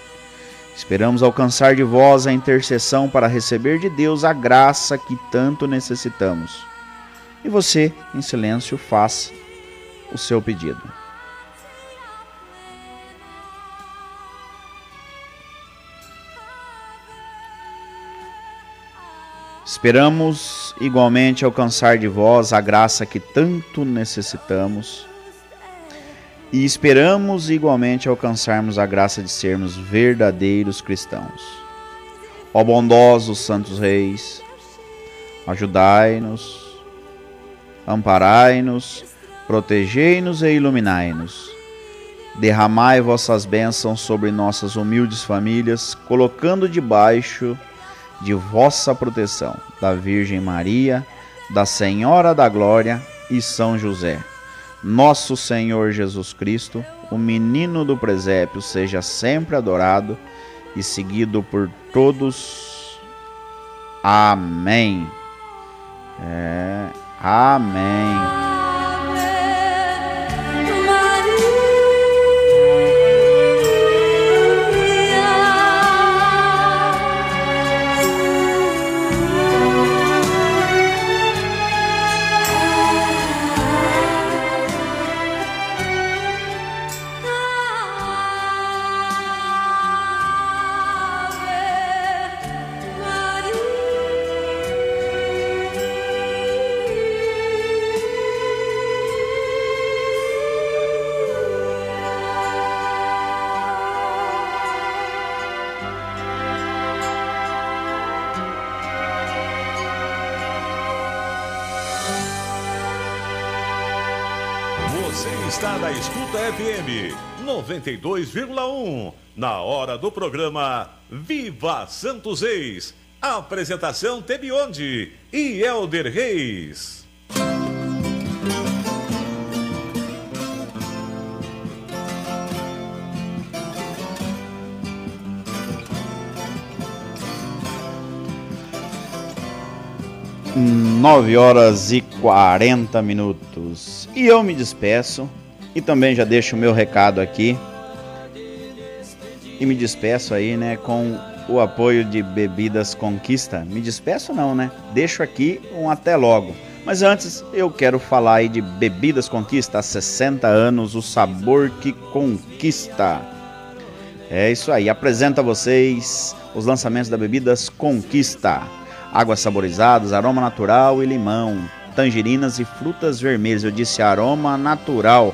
Esperamos alcançar de vós a intercessão para receber de Deus a graça que tanto necessitamos. E você, em silêncio, faça o seu pedido. Esperamos igualmente alcançar de vós a graça que tanto necessitamos. E esperamos igualmente alcançarmos a graça de sermos verdadeiros cristãos. Ó bondosos santos reis, ajudai-nos, amparai-nos, protegei-nos e iluminai-nos. Derramai vossas bênçãos sobre nossas humildes famílias, colocando debaixo de vossa proteção da Virgem Maria, da Senhora da Glória e São José. Nosso Senhor Jesus Cristo, o menino do presépio, seja sempre adorado e seguido por todos. Amém. É, amém. FM 92,1. Na hora do programa Viva Santos Reis. Apresentação Tebionde e Elder Reis. Nove horas e 40 minutos. E eu me despeço e também já deixo o meu recado aqui. E me despeço aí, né, com o apoio de Bebidas Conquista. Me despeço não, né? Deixo aqui um até logo. Mas antes, eu quero falar aí de Bebidas Conquista, há 60 anos, o sabor que conquista. É isso aí, apresenta a vocês os lançamentos da Bebidas Conquista. Águas saborizadas, aroma natural e limão, tangerinas e frutas vermelhas. Eu disse aroma natural.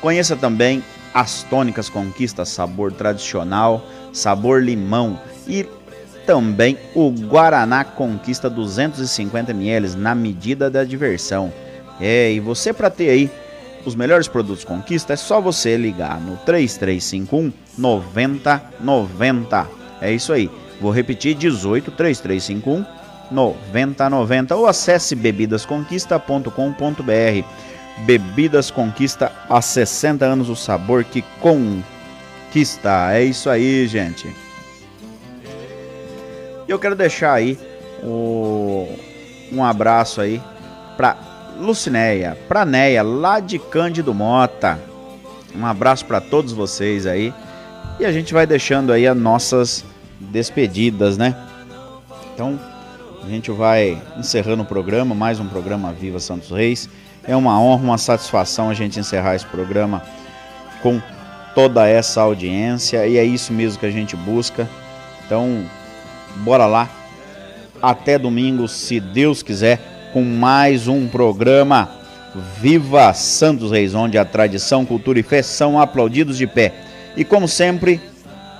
Conheça também as tônicas Conquista, sabor tradicional, sabor limão e também o Guaraná Conquista 250 ml na medida da diversão. É, e você para ter aí os melhores produtos Conquista é só você ligar no 3351 9090. É isso aí. Vou repetir 18 3351 9090 ou acesse bebidasconquista.com.br. Bebidas Conquista há 60 anos o sabor que conquista. É isso aí, gente. Eu quero deixar aí o, um abraço aí para Lucinéia, pra Neia, lá de Cândido Mota. Um abraço para todos vocês aí. E a gente vai deixando aí as nossas despedidas, né? Então, a gente vai encerrando o programa, mais um programa Viva Santos Reis. É uma honra, uma satisfação a gente encerrar esse programa com toda essa audiência e é isso mesmo que a gente busca. Então, bora lá. Até domingo, se Deus quiser, com mais um programa Viva Santos Reis, onde a tradição, cultura e fé são aplaudidos de pé. E como sempre,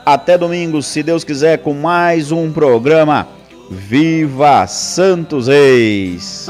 até domingo, se Deus quiser, com mais um programa Viva Santos Reis.